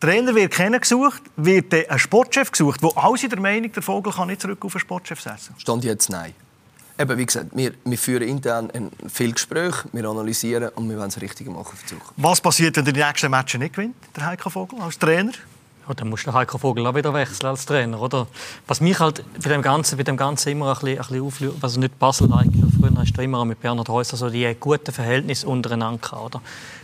Trainer wird kennen gesucht, wird ein Sportchef gesucht, wo alle sind der Meinung, der Vogel kann nicht zurück auf einen Sportchef setzen. Stand jetzt nein. Eben, wie gesagt, wir, wir führen intern ein viel Gespräch, wir analysieren und wir wollen das Richtige machen für die Zukunft. Was passiert, wenn der die nächsten Matches nicht gewinnt, der Heiko Vogel als Trainer? Ja, dann muss der Heiko Vogel auch wieder wechseln als Trainer, oder? Was mich halt bei dem Ganzen, bei dem Ganzen immer ein bisschen, ein bisschen auflöst, was nicht Basel-like, früher hast du immer mit Bernhard Häuser so die guten Verhältnisse untereinander gehabt, oder?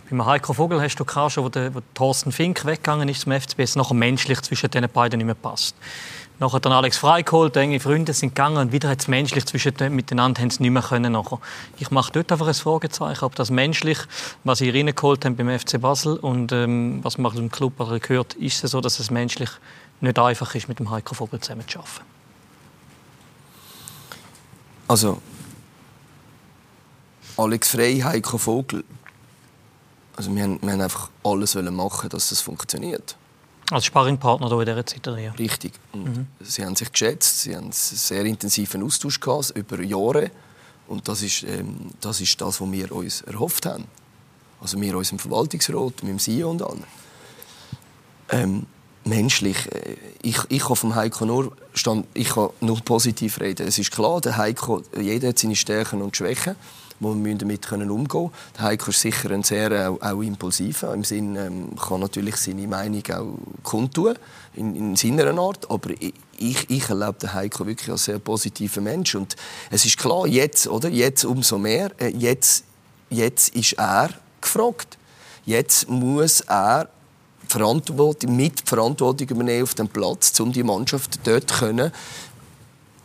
Beim Heiko Vogel hast du gehabt, schon, wo, der, wo Thorsten Fink weggegangen ist zum FCB, es nachher menschlich zwischen den beiden nicht mehr passt. Nachher dann Alex Frei geholt, enge Freunde sind gegangen und wieder hat es menschlich zwischen miteinander haben sie nicht mehr können. Nachher. Ich mache dort einfach ein Fragezeichen, ob das menschlich, was sie reingeholt haben beim FC Basel und ähm, was man im Club gehört, ist es so, dass es menschlich nicht einfach ist, mit dem Heiko Vogel zusammen zu arbeiten. Also Alex Frei, Heiko Vogel, also wir haben, wir haben einfach alles machen, dass das funktioniert. Als Sparringpartner in dieser Zeit? Ja. Richtig. Mhm. Sie haben sich geschätzt, sie haben einen sehr intensiven Austausch gehabt, über Jahre. Und das ist, ähm, das ist das, was wir uns erhofft haben. Also wir uns im Verwaltungsrat, mit dem CEO und allen. Ähm, menschlich, äh, ich, ich kann vom Heiko nur, stand, ich kann nur positiv reden. Es ist klar, der Heiko, jeder hat seine Stärken und Schwächen wo wir damit umgehen können. Heiko ist sicher ein sehr auch, auch impulsiver. Im Sinn ähm, kann natürlich seine Meinung auch kundtun, in, in seiner Art. Aber ich, ich erlebe den Heiko wirklich als sehr positiver Mensch. Und es ist klar, jetzt, oder? jetzt umso mehr, äh, jetzt, jetzt ist er gefragt. Jetzt muss er Verantwortung, mit Verantwortung übernehmen auf dem Platz, um die Mannschaft dort können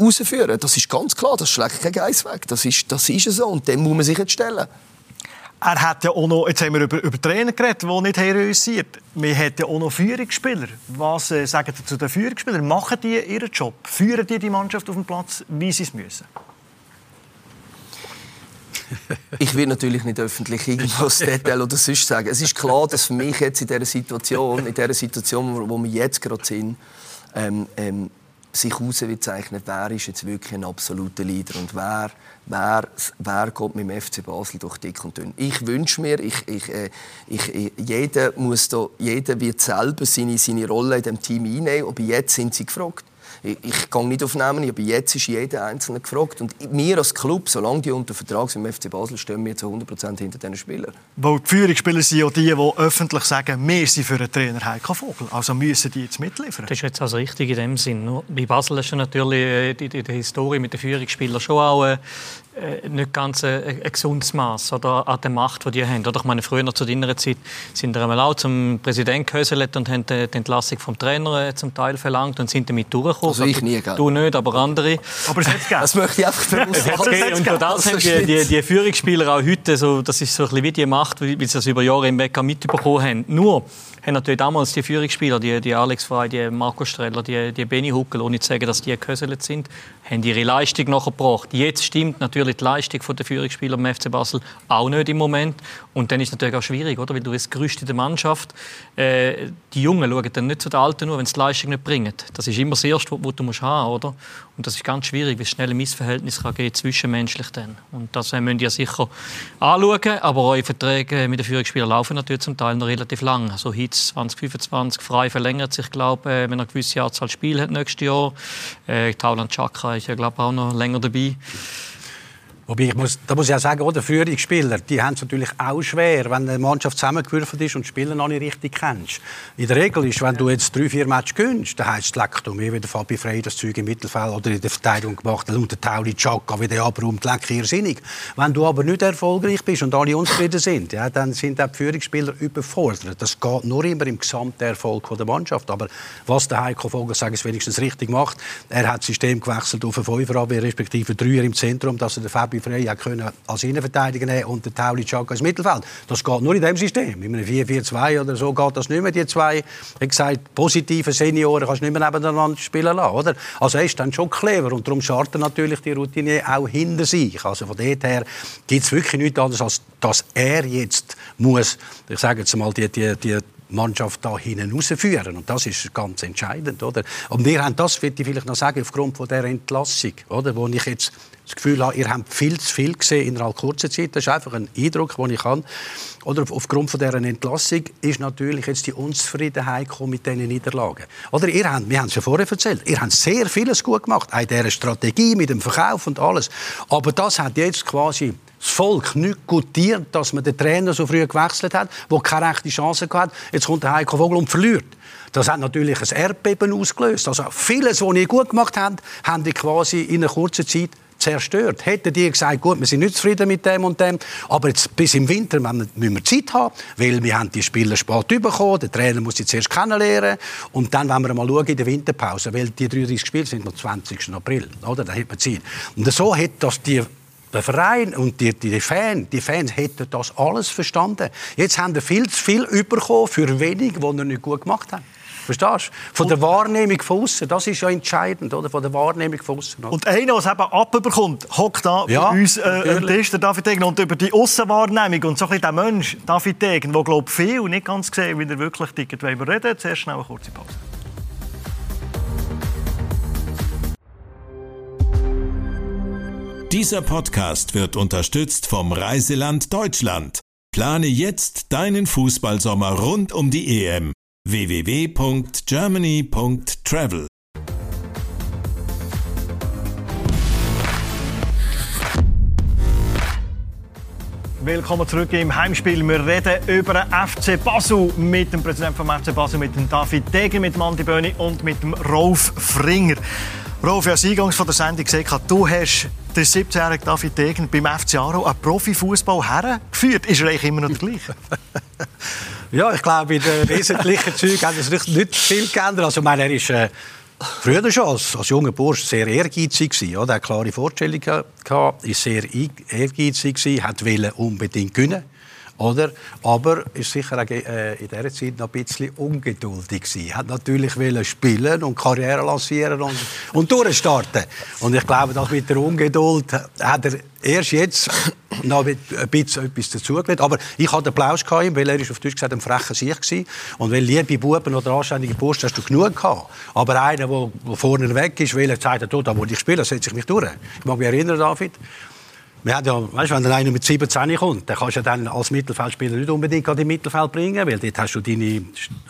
rausführen. Das ist ganz klar, das schlägt kein Geiss weg. Das ist, das ist so und dem muss man sich jetzt stellen. Er hat ja auch noch, jetzt haben wir über, über Trainer geredet, die nicht heroisiert. Wir haben ja auch noch Führungsspieler. Was äh, sagen Sie zu den Führungsspielern? Machen die ihren Job? Führen die die Mannschaft auf den Platz, wie sie es müssen? ich will natürlich nicht öffentlich irgendwas Detail oder sonst sagen. Es ist klar, dass für mich jetzt in dieser Situation, in dieser Situation, wo wir jetzt gerade sind, ähm, ähm, sich herauszeichnen, wer ist jetzt wirklich ein absoluter Leader und wer, wer, wer geht mit dem FC Basel durch dick und dünn. Ich wünsche mir, ich, ich, äh, ich, ich, jeder, muss da, jeder wird selber seine, seine Rolle in dem Team einnehmen, aber jetzt sind sie gefragt. Ich, ich gehe nicht aufnehmen, aber jetzt ist jeder Einzelne gefragt. Und wir als Club, solange die unter Vertrag sind im FC Basel, stehen wir zu 100% hinter diesen Spielern. Weil die Führungsspieler sind ja die, die öffentlich sagen, wir sind für den Trainer Heiko Vogel. Also müssen die jetzt mitliefern. Das ist jetzt also richtig in dem Sinn. Bei Basel ist ja natürlich äh, die, die, die Historie mit den Führungsspielern schon auch äh, äh, nicht ganz ein, ein gesundes Maß oder an der Macht, die die haben. Oder ich meine, früher zu deiner Zeit sind wir einmal auch zum Präsidenten gehöselt und haben die Entlassung vom Trainer äh, zum Teil verlangt und sind damit durchgekommen. Also ich nie, gell? Du nicht, aber andere. Aber es hat Das möchte ich einfach bewusst. Und das, das haben die, die, die, Führungsspieler auch heute, so, das ist so ein bisschen wie die Macht, wie sie das über Jahre hinweg mitbekommen haben. Nur, haben natürlich damals die Führungsspieler, die, die Alex Frey, die Marco Streller, die, die Benny Huckel, ohne zu sagen, dass die gehöselt sind, haben ihre Leistung nachgebracht. Jetzt stimmt natürlich die Leistung der Führungsspieler im FC Basel auch nicht im Moment. Und dann ist es natürlich auch schwierig, oder? weil du bist Gerüst in der Mannschaft. Äh, die Jungen schauen dann nicht zu den Alten nur, wenn sie die Leistung nicht bringen. Das ist immer das Erste, was du musst haben musst. Und das ist ganz schwierig, wie schnell ein Missverhältnis kann gehen zwischenmenschlich dann. Und das müsst ihr sicher anschauen. Aber eure Verträge mit den Führungsspielern laufen natürlich zum Teil noch relativ lang. Also Hitz 2025 frei verlängert sich, glaube äh, wenn er eine gewisse Anzahl Spiele hat nächstes Jahr. Äh, Tauland Chakra ist ja glaube auch noch länger dabei. Wobei ich muss, da muss ich auch sagen, oder Führungsspieler, die haben es natürlich auch schwer, wenn eine Mannschaft zusammengewürfelt ist und die Spieler noch nicht richtig kennst. In der Regel ist, wenn du jetzt drei, vier Matches gönnst, dann heisst es, leck du mir wieder Fabi Frey das Zeug im Mittelfeld oder in der Verteidigung gemacht hat und der Tauli Chaka wieder abräumt, leck irrsinnig. Wenn du aber nicht erfolgreich bist und alle unzufrieden sind, ja, dann sind auch die Führungsspieler überfordert. Das geht nur immer im gesamten Erfolg der Mannschaft. Aber was der Heiko Vogel sagen, es wenigstens richtig macht, er hat das System gewechselt auf eine Fünferabwehr, respektive Dreier im Zentrum, dass er den Fabi Frey können als Innenverteidiger nehmen und den Tauli Chaka ins Mittelfeld. Das geht nur in diesem System. In einem 4-4-2 oder so geht das nicht mehr. Die zwei, wie gesagt, positive Senioren kannst du nicht mehr nebeneinander spielen lassen. Oder? Also er ist dann schon clever und darum scharrt er natürlich die Routine auch hinter sich. Also von dort her gibt es wirklich nichts anderes, als dass er jetzt muss, ich sage jetzt mal, die, die, die Mannschaft da hinten rausführen. Und das ist ganz entscheidend. Oder? Und wir haben das, würde ich vielleicht noch sagen, aufgrund von der Entlassung, oder? wo ich jetzt das Gefühl habe, ihr habt viel zu viel gesehen in einer kurzen Zeit. Das ist einfach ein Eindruck, den ich habe. Oder aufgrund von dieser Entlassung ist natürlich jetzt die Unzufriedenheit mit diesen Niederlagen. Oder ihr habt, wir haben es ja vorher erzählt, ihr habt sehr vieles gut gemacht, auch in dieser Strategie mit dem Verkauf und alles. Aber das hat jetzt quasi das Volk nicht gutiert, dass man den Trainer so früh gewechselt hat, der keine rechte Chance hat. Jetzt kommt der Heiko Vogel und verliert. Das hat natürlich ein Erdbeben ausgelöst. Also vieles, was ihr gut gemacht habt, haben die quasi in einer kurzen Zeit zerstört. Hätten die gesagt, gut, wir sind nicht zufrieden mit dem und dem, aber jetzt bis im Winter müssen wir Zeit haben, weil wir haben die Spieler spät bekommen, der Trainer muss sie zuerst kennenlernen und dann wollen wir mal schauen in der Winterpause, weil die 33 Spiele sind am 20. April, oder? Da hat man Zeit. Und so hat das die der Verein und die, die, Fans, die Fans hätten das alles verstanden. Jetzt haben sie viel zu viel bekommen für wenig, was sie nicht gut gemacht haben. Verstehst du? Von der Wahrnehmung von außen, das ist ja entscheidend, oder? Von der Wahrnehmung von außen. Und einer, der es eben abbekommt, hockt da ja, bei uns äh, Tisch, der David Degen, und über die Außenwahrnehmung und so ein bisschen der Mensch, David Degen, der glaube viel nicht ganz gesehen, wie er wirklich tickt, wollen wir reden. Zuerst schnell eine kurze Pause. Dieser Podcast wird unterstützt vom Reiseland Deutschland. Plane jetzt deinen Fußballsommer rund um die EM www.germany.travel. Willkommen zurück im Heimspiel. Wir reden über den FC Basel mit dem Präsidenten vom FC Basel, mit dem David Degen, mit dem Andi Böhni und mit dem Rolf Fringer. Rolf, ja, eingangs von der Sendung gesagt, du hast den 17-jährigen David Degen beim FC Aro einen Profifußball hergeführt. Ist er eigentlich immer noch der gleiche? Ja, ich glaube, in den wesentlichen Zügen hat es nicht viel geändert. Also, ich meine, er ist äh, früher schon als, als junger Bursch sehr ehrgeizig gewesen. Ja, er hatte klare Vorstellungen ist sehr ehrgeizig gewesen, hat unbedingt gewinnen oder? Aber ist sicher äh, in dieser Zeit noch ein bisschen ungeduldig gewesen. Hat natürlich spielen und Karriere lancieren und, und durchstarten. Und ich glaube, dass mit der Ungeduld hat er erst jetzt noch ein bisschen etwas dazugelegt. Aber ich hatte Applaus gehabt, weil er ist auf Deutsch gesagt ein frecher Sieg war. Und weil liebe Buben oder anständige Post hast du genug gehabt. Aber einer, der vorne weg ist, weil er gesagt hat, da muss ich spielen, setze ich mich durch. Ich mag mich erinnern, David. Wir haben ja, weißt, wenn einer mit 17 kommt, dann kannst du dann als Mittelfeldspieler nicht unbedingt an die Mittelfeld bringen, weil dort hast du deine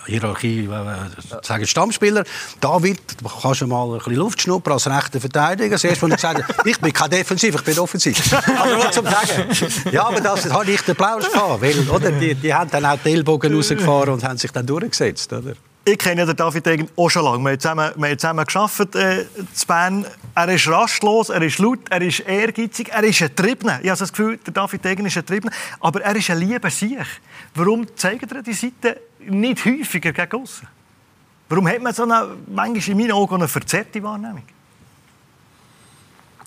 Hierarchie, äh, sagen Stammspieler. David, da kannst du mal ein bisschen Luft schnuppern als rechter Verteidiger. Das erste, was ich gesagt ich bin kein Defensiv, ich bin offensiv. Also nur zum Sagen. Ja, aber das hatte ich den Applaus gehabt, weil, oder, die, die haben dann auch die Ellbogen rausgefahren und haben sich dann durchgesetzt, oder? Ich kenne den David Degen auch schon lange. Wir haben zusammen, wir haben zusammen gearbeitet äh, in Bern. Er ist rastlos, er ist laut, er ist ehrgeizig, er ist ein Tribner. Ich habe das Gefühl, der David Degen ist ein Tribner. Aber er ist ein lieber Sieg. Warum zeigt er die Seite nicht häufiger gegen aussen? Warum hat man so eine, manchmal in meinen Augen eine verzerrte Wahrnehmung?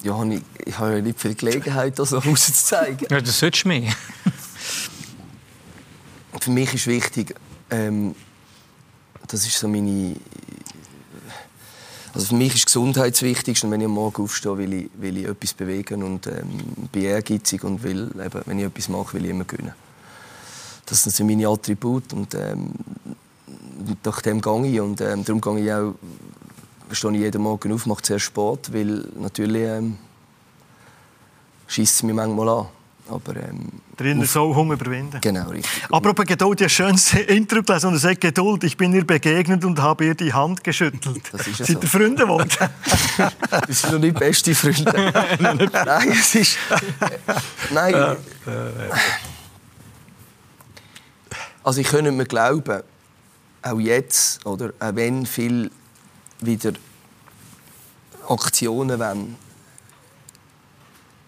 Ja, ich, ich habe ja nicht viel Gelegenheit, das rauszuzeigen. Ja, das solltest du mehr. Für mich ist wichtig, ähm, das ist so meine... Also für mich ist Gesundheit das Wichtigste. Wenn ich am Morgen aufstehe, will ich, will ich etwas bewegen und ähm, bin ehrgeizig und will, eben, wenn ich etwas mache, will ich immer gewinnen. Das sind so meine Attribute und ähm, nach dem gehe ich und ähm, darum gehe ich auch, stehe ich jeden Morgen auf, mache zuerst Sport, weil natürlich ähm, schießt es mich manchmal an. Aber, ähm, Drinnen so Hunger überwinden. Genau, richtig. Apropos Geduld, ein schönes Interview gelesen und er sagt, Geduld, ich bin ihr begegnet und habe ihr die Hand geschüttelt. Das ist ja Seid so. ihr Freunde geworden? Wir sind noch nicht beste Freunde. nein, es ist... Äh, nein. Also ich nicht mehr glauben, auch jetzt, oder auch wenn viel wieder Aktionen wollen,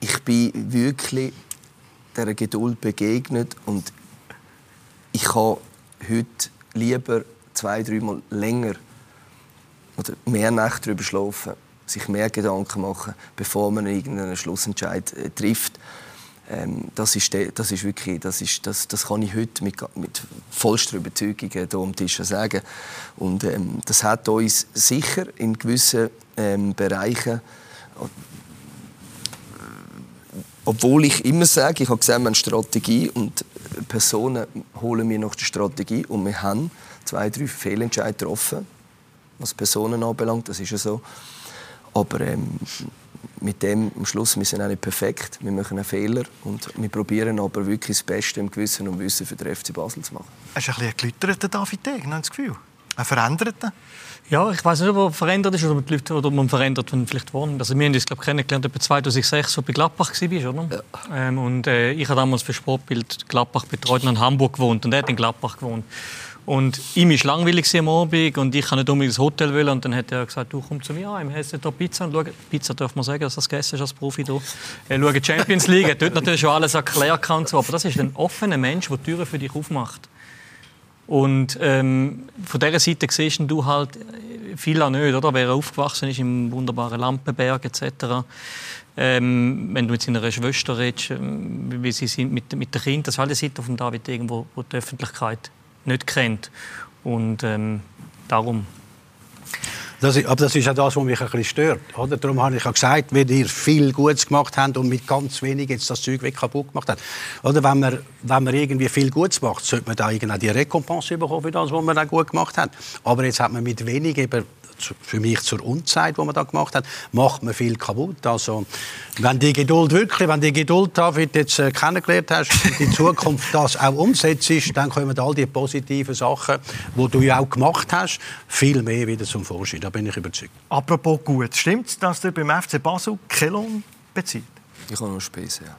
ich bin wirklich dieser Geduld begegnet und ich kann heute lieber zwei, dreimal länger oder mehr Nächte darüber schlafen, sich mehr Gedanken machen, bevor man irgendeinen Schlussentscheid äh, trifft. Ähm, das, ist das ist wirklich, das, ist, das, das kann ich heute mit, mit vollster Überzeugung hier am Tisch sagen. Und ähm, das hat uns sicher in gewissen ähm, Bereichen obwohl ich immer sage, ich habe gesehen, wir haben Strategie und Personen holen mir nach der Strategie und wir haben zwei, drei Fehlentscheide getroffen, was Personen anbelangt, das ist ja so. Aber ähm, mit dem am Schluss, wir sind auch nicht perfekt, wir machen einen Fehler und wir probieren aber wirklich das Beste im Gewissen und Wissen für den FC Basel zu machen. Hast du ein bisschen gelüterter David Degen, das Gefühl? Ein veränderter? Ja, ich weiß nicht, ob er verändert ist oder, mit Leuten, oder ob man verändert, wenn vielleicht wohnen. Also wir haben uns glaube ich, kennengelernt etwa 2006, wo du bei Gladbach warst, oder? Ja. Ähm, und äh, ich habe damals für Sportbild Gladbach betreut und in Hamburg gewohnt und er hat in Gladbach gewohnt. Und ihm war langweilig am Abend und ich kann nicht unbedingt ins Hotel wollen. Und dann hat er gesagt, du komm zu mir, ah, im Hessen hier Pizza und schau, Pizza darf man sagen, dass das gegessen hast als Profi hier. Er schaut Champions League, hat dort natürlich schon alles erklärt und so, aber das ist ein offener Mensch, der die Türen für dich aufmacht. Und ähm, von dieser Seite siehst du halt viel auch nicht, oder? Wer aufgewachsen ist im wunderbaren Lampenberg etc. Ähm, wenn du mit seiner Schwester redest, ähm, wie sie sind mit, mit den Kindern, das ist halt eine Seite von David irgendwo, wo die Öffentlichkeit nicht kennt. Und ähm, darum. Das aber das ist auch das, was mich ein bisschen stört. Oder? Darum habe ich auch gesagt, wenn ihr viel Gutes gemacht habt und mit ganz wenig jetzt das Zeug weg kaputt gemacht habt. Oder wenn man, wenn man irgendwie viel Gutes macht, sollte man da irgendwie die Rekompense bekommen für das, was man dann gut gemacht hat. Aber jetzt hat man mit wenig eben für mich zur Unzeit, die man da gemacht hat, macht man viel kaputt. Also, wenn die Geduld wirklich, wenn die Geduld, David, jetzt äh, kennengelernt hast und in Zukunft das auch umsetzt, dann kommen all die positiven Sachen, die du ja auch gemacht hast, viel mehr wieder zum Vorschein. Da bin ich überzeugt. Apropos gut, stimmt es, dass du beim FC Basel keinen Lohn bezieht? Ich habe noch Spesen, ja.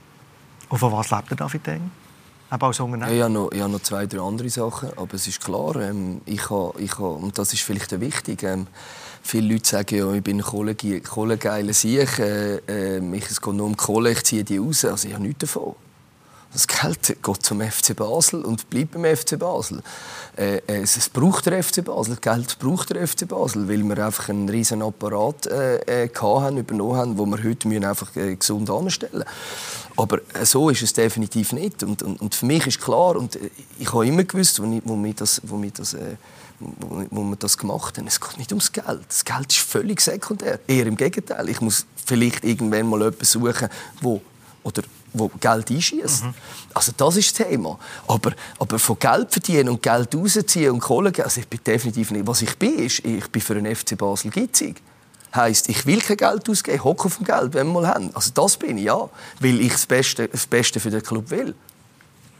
Und von was lebt der David Degen? Aber als Unternehmer? Ich, habe noch, ich habe noch zwei, drei andere Sachen, aber es ist klar, ähm, ich habe, ich habe, und das ist vielleicht wichtig, ähm, viele Leute sagen, ja, ich bin ein kohlegeiler Sieg, äh, äh, es geht nur um Kohle, ich ziehe die raus, also ich habe nichts davon. Das Geld geht zum FC Basel und bleibt beim FC Basel. Äh, es, es, braucht der FC Basel, Geld braucht der FC Basel, weil wir einfach einen riesen Apparat äh, äh, haben, übernommen haben, wo wir heute müssen einfach äh, gesund anstellen Aber so ist es definitiv nicht. Und, und, und, für mich ist klar, und ich habe immer gewusst, wo, ich, wo mir das, wo mir das äh, wo, wo wir das gemacht haben. Es geht nicht ums Geld. Das Geld ist völlig sekundär. Eher im Gegenteil. Ich muss vielleicht irgendwann mal jemanden suchen, wo oder wo Geld einschießt. Mhm. Also das ist das Thema. Aber, aber von Geld verdienen und Geld rausziehen und Kohle geben, also ich bin definitiv nicht. Was ich bin, ist, ich bin für den FC Basel gitzig. Heißt, ich will kein Geld ausgeben, hocke auf dem Geld, wenn wir mal haben. Also das bin ich, ja. Weil ich das Beste, das Beste für den Club will.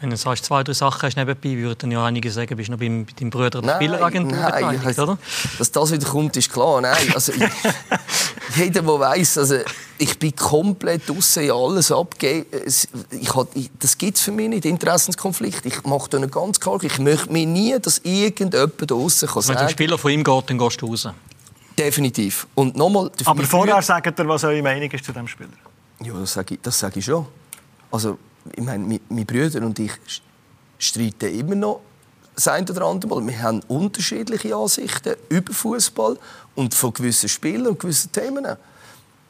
Wenn du sagst, zwei, drei Sachen hast nebenbei, würden dann ja einige sagen, bist du noch beim, bei deinem Bruder der Spieleragentur beteiligt, oder? Dass das wieder kommt, ist klar. Nein, also ich, jeder, der weiss, also ich bin komplett draussen in alles abgegeben. Ich, ich, das gibt es für mich nicht, Interessenskonflikt. Ich mache da nicht ganz klar, ich möchte mir nie, dass irgendjemand draussen kann sagen... Wenn der Spieler von ihm geht, dann gehst du raus? Definitiv. Und nochmal... Aber vorher sagt er, was eure Meinung ist zu diesem Spieler. Ja, das sage ich, das sage ich schon. Also, ich meine, meine Brüder und ich streiten immer noch das eine oder andere Mal. Wir haben unterschiedliche Ansichten über Fußball und von gewissen Spielen und gewissen Themen,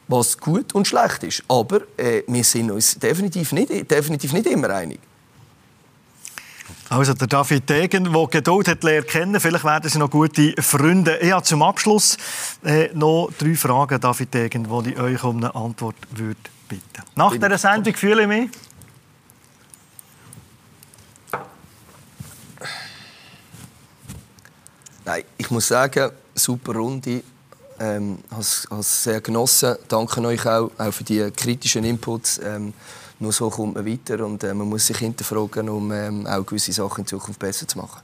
was gut und schlecht ist. Aber äh, wir sind uns definitiv nicht, definitiv nicht immer einig. Also der David Degen, der Geduld hat lernen kennen, vielleicht werden sie noch gute Freunde. Ich habe zum Abschluss äh, noch drei Fragen, David Degen, die ich euch um eine Antwort würde bitten. Nach dieser Sendung fühle ich mich Nein, ich muss sagen, super Runde. Ähm, habe es sehr genossen. Danke euch auch, auch für die kritischen Inputs. Ähm, nur so kommt man weiter und äh, man muss sich hinterfragen, um ähm, auch gewisse Sachen in Zukunft besser zu machen.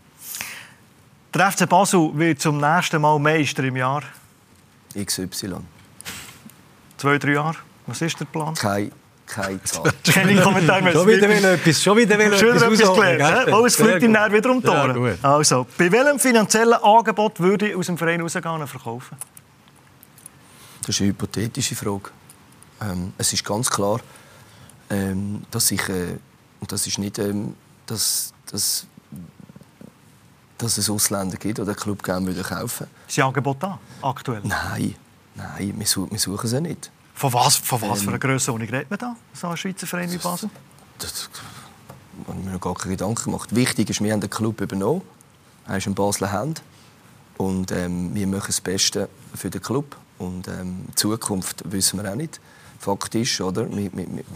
Der FC Basel wird zum nächsten Mal Meister im Jahr. XY. Zwei, drei Jahre. Was ist der Plan? Kein, keine Zahl. Keine Kommentare mehr. Schon wieder will etwas, schon wieder will Schön etwas etwas gelernt. gell? Oh, es fliegt ihm wieder um die Ja, Ohren. gut. also, bei welchem finanziellen Angebot würde ich aus dem Verein rausgehen und verkaufen? Das ist eine hypothetische Frage. Ähm, es ist ganz klar, ähm, dass ich, äh, und das ist nicht, ähm, dass, dass, dass es Ausländer gibt, die den Club gerne würden kaufen Ist das Angebot da, aktuell? Nein, nein, wir, su wir suchen sie nicht. Von was, von was Ähm, für einer Grössenordnung redet man da, so ein Schweizer Verein wie Basel? Das ich mir noch gar keine Gedanken gemacht. Wichtig ist, wir haben den Club übernommen. Er ist in Basler Hand. Und ähm, wir machen das Beste für den Club. Und ähm, die Zukunft wissen wir auch nicht. Fakt ist, oder?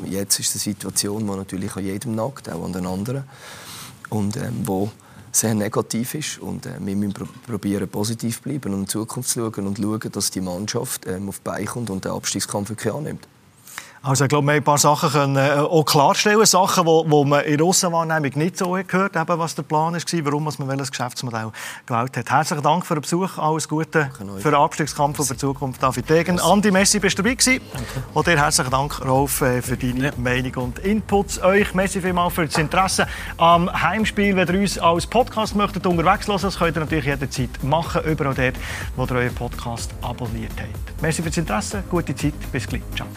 Jetzt ist eine Situation, die natürlich an jedem nagt, auch an den anderen. Und ähm, wo sehr negativ ist. Und äh, wir müssen pro probieren, positiv zu bleiben und in Zukunft zu schauen und schauen, dass die Mannschaft ähm, auf die Beine kommt und den Abstiegskampf wirklich annimmt. Also ich glaube, wir haben ein paar Sachen können, äh, auch klarstellen, Sachen, die wo, wo man in der Aussenwahrnehmung nicht so gehört eben, was der Plan war, warum man welches Geschäftsmodell gewählt hat. Herzlichen Dank für den Besuch, alles Gute für den Abstiegskampf und für die Zukunft. David Degen, Andi Messi, bist du dabei gewesen? Und dir herzlichen Dank, Rolf, äh, für deine Meinung und Inputs. Euch Messi vielmals für das Interesse am Heimspiel. Wenn ihr uns als Podcast möchtet unterwegs hören, das könnt ihr natürlich jederzeit machen, überall dort, wo ihr euren Podcast abonniert habt. Messi für das Interesse, gute Zeit, bis gleich. Ciao.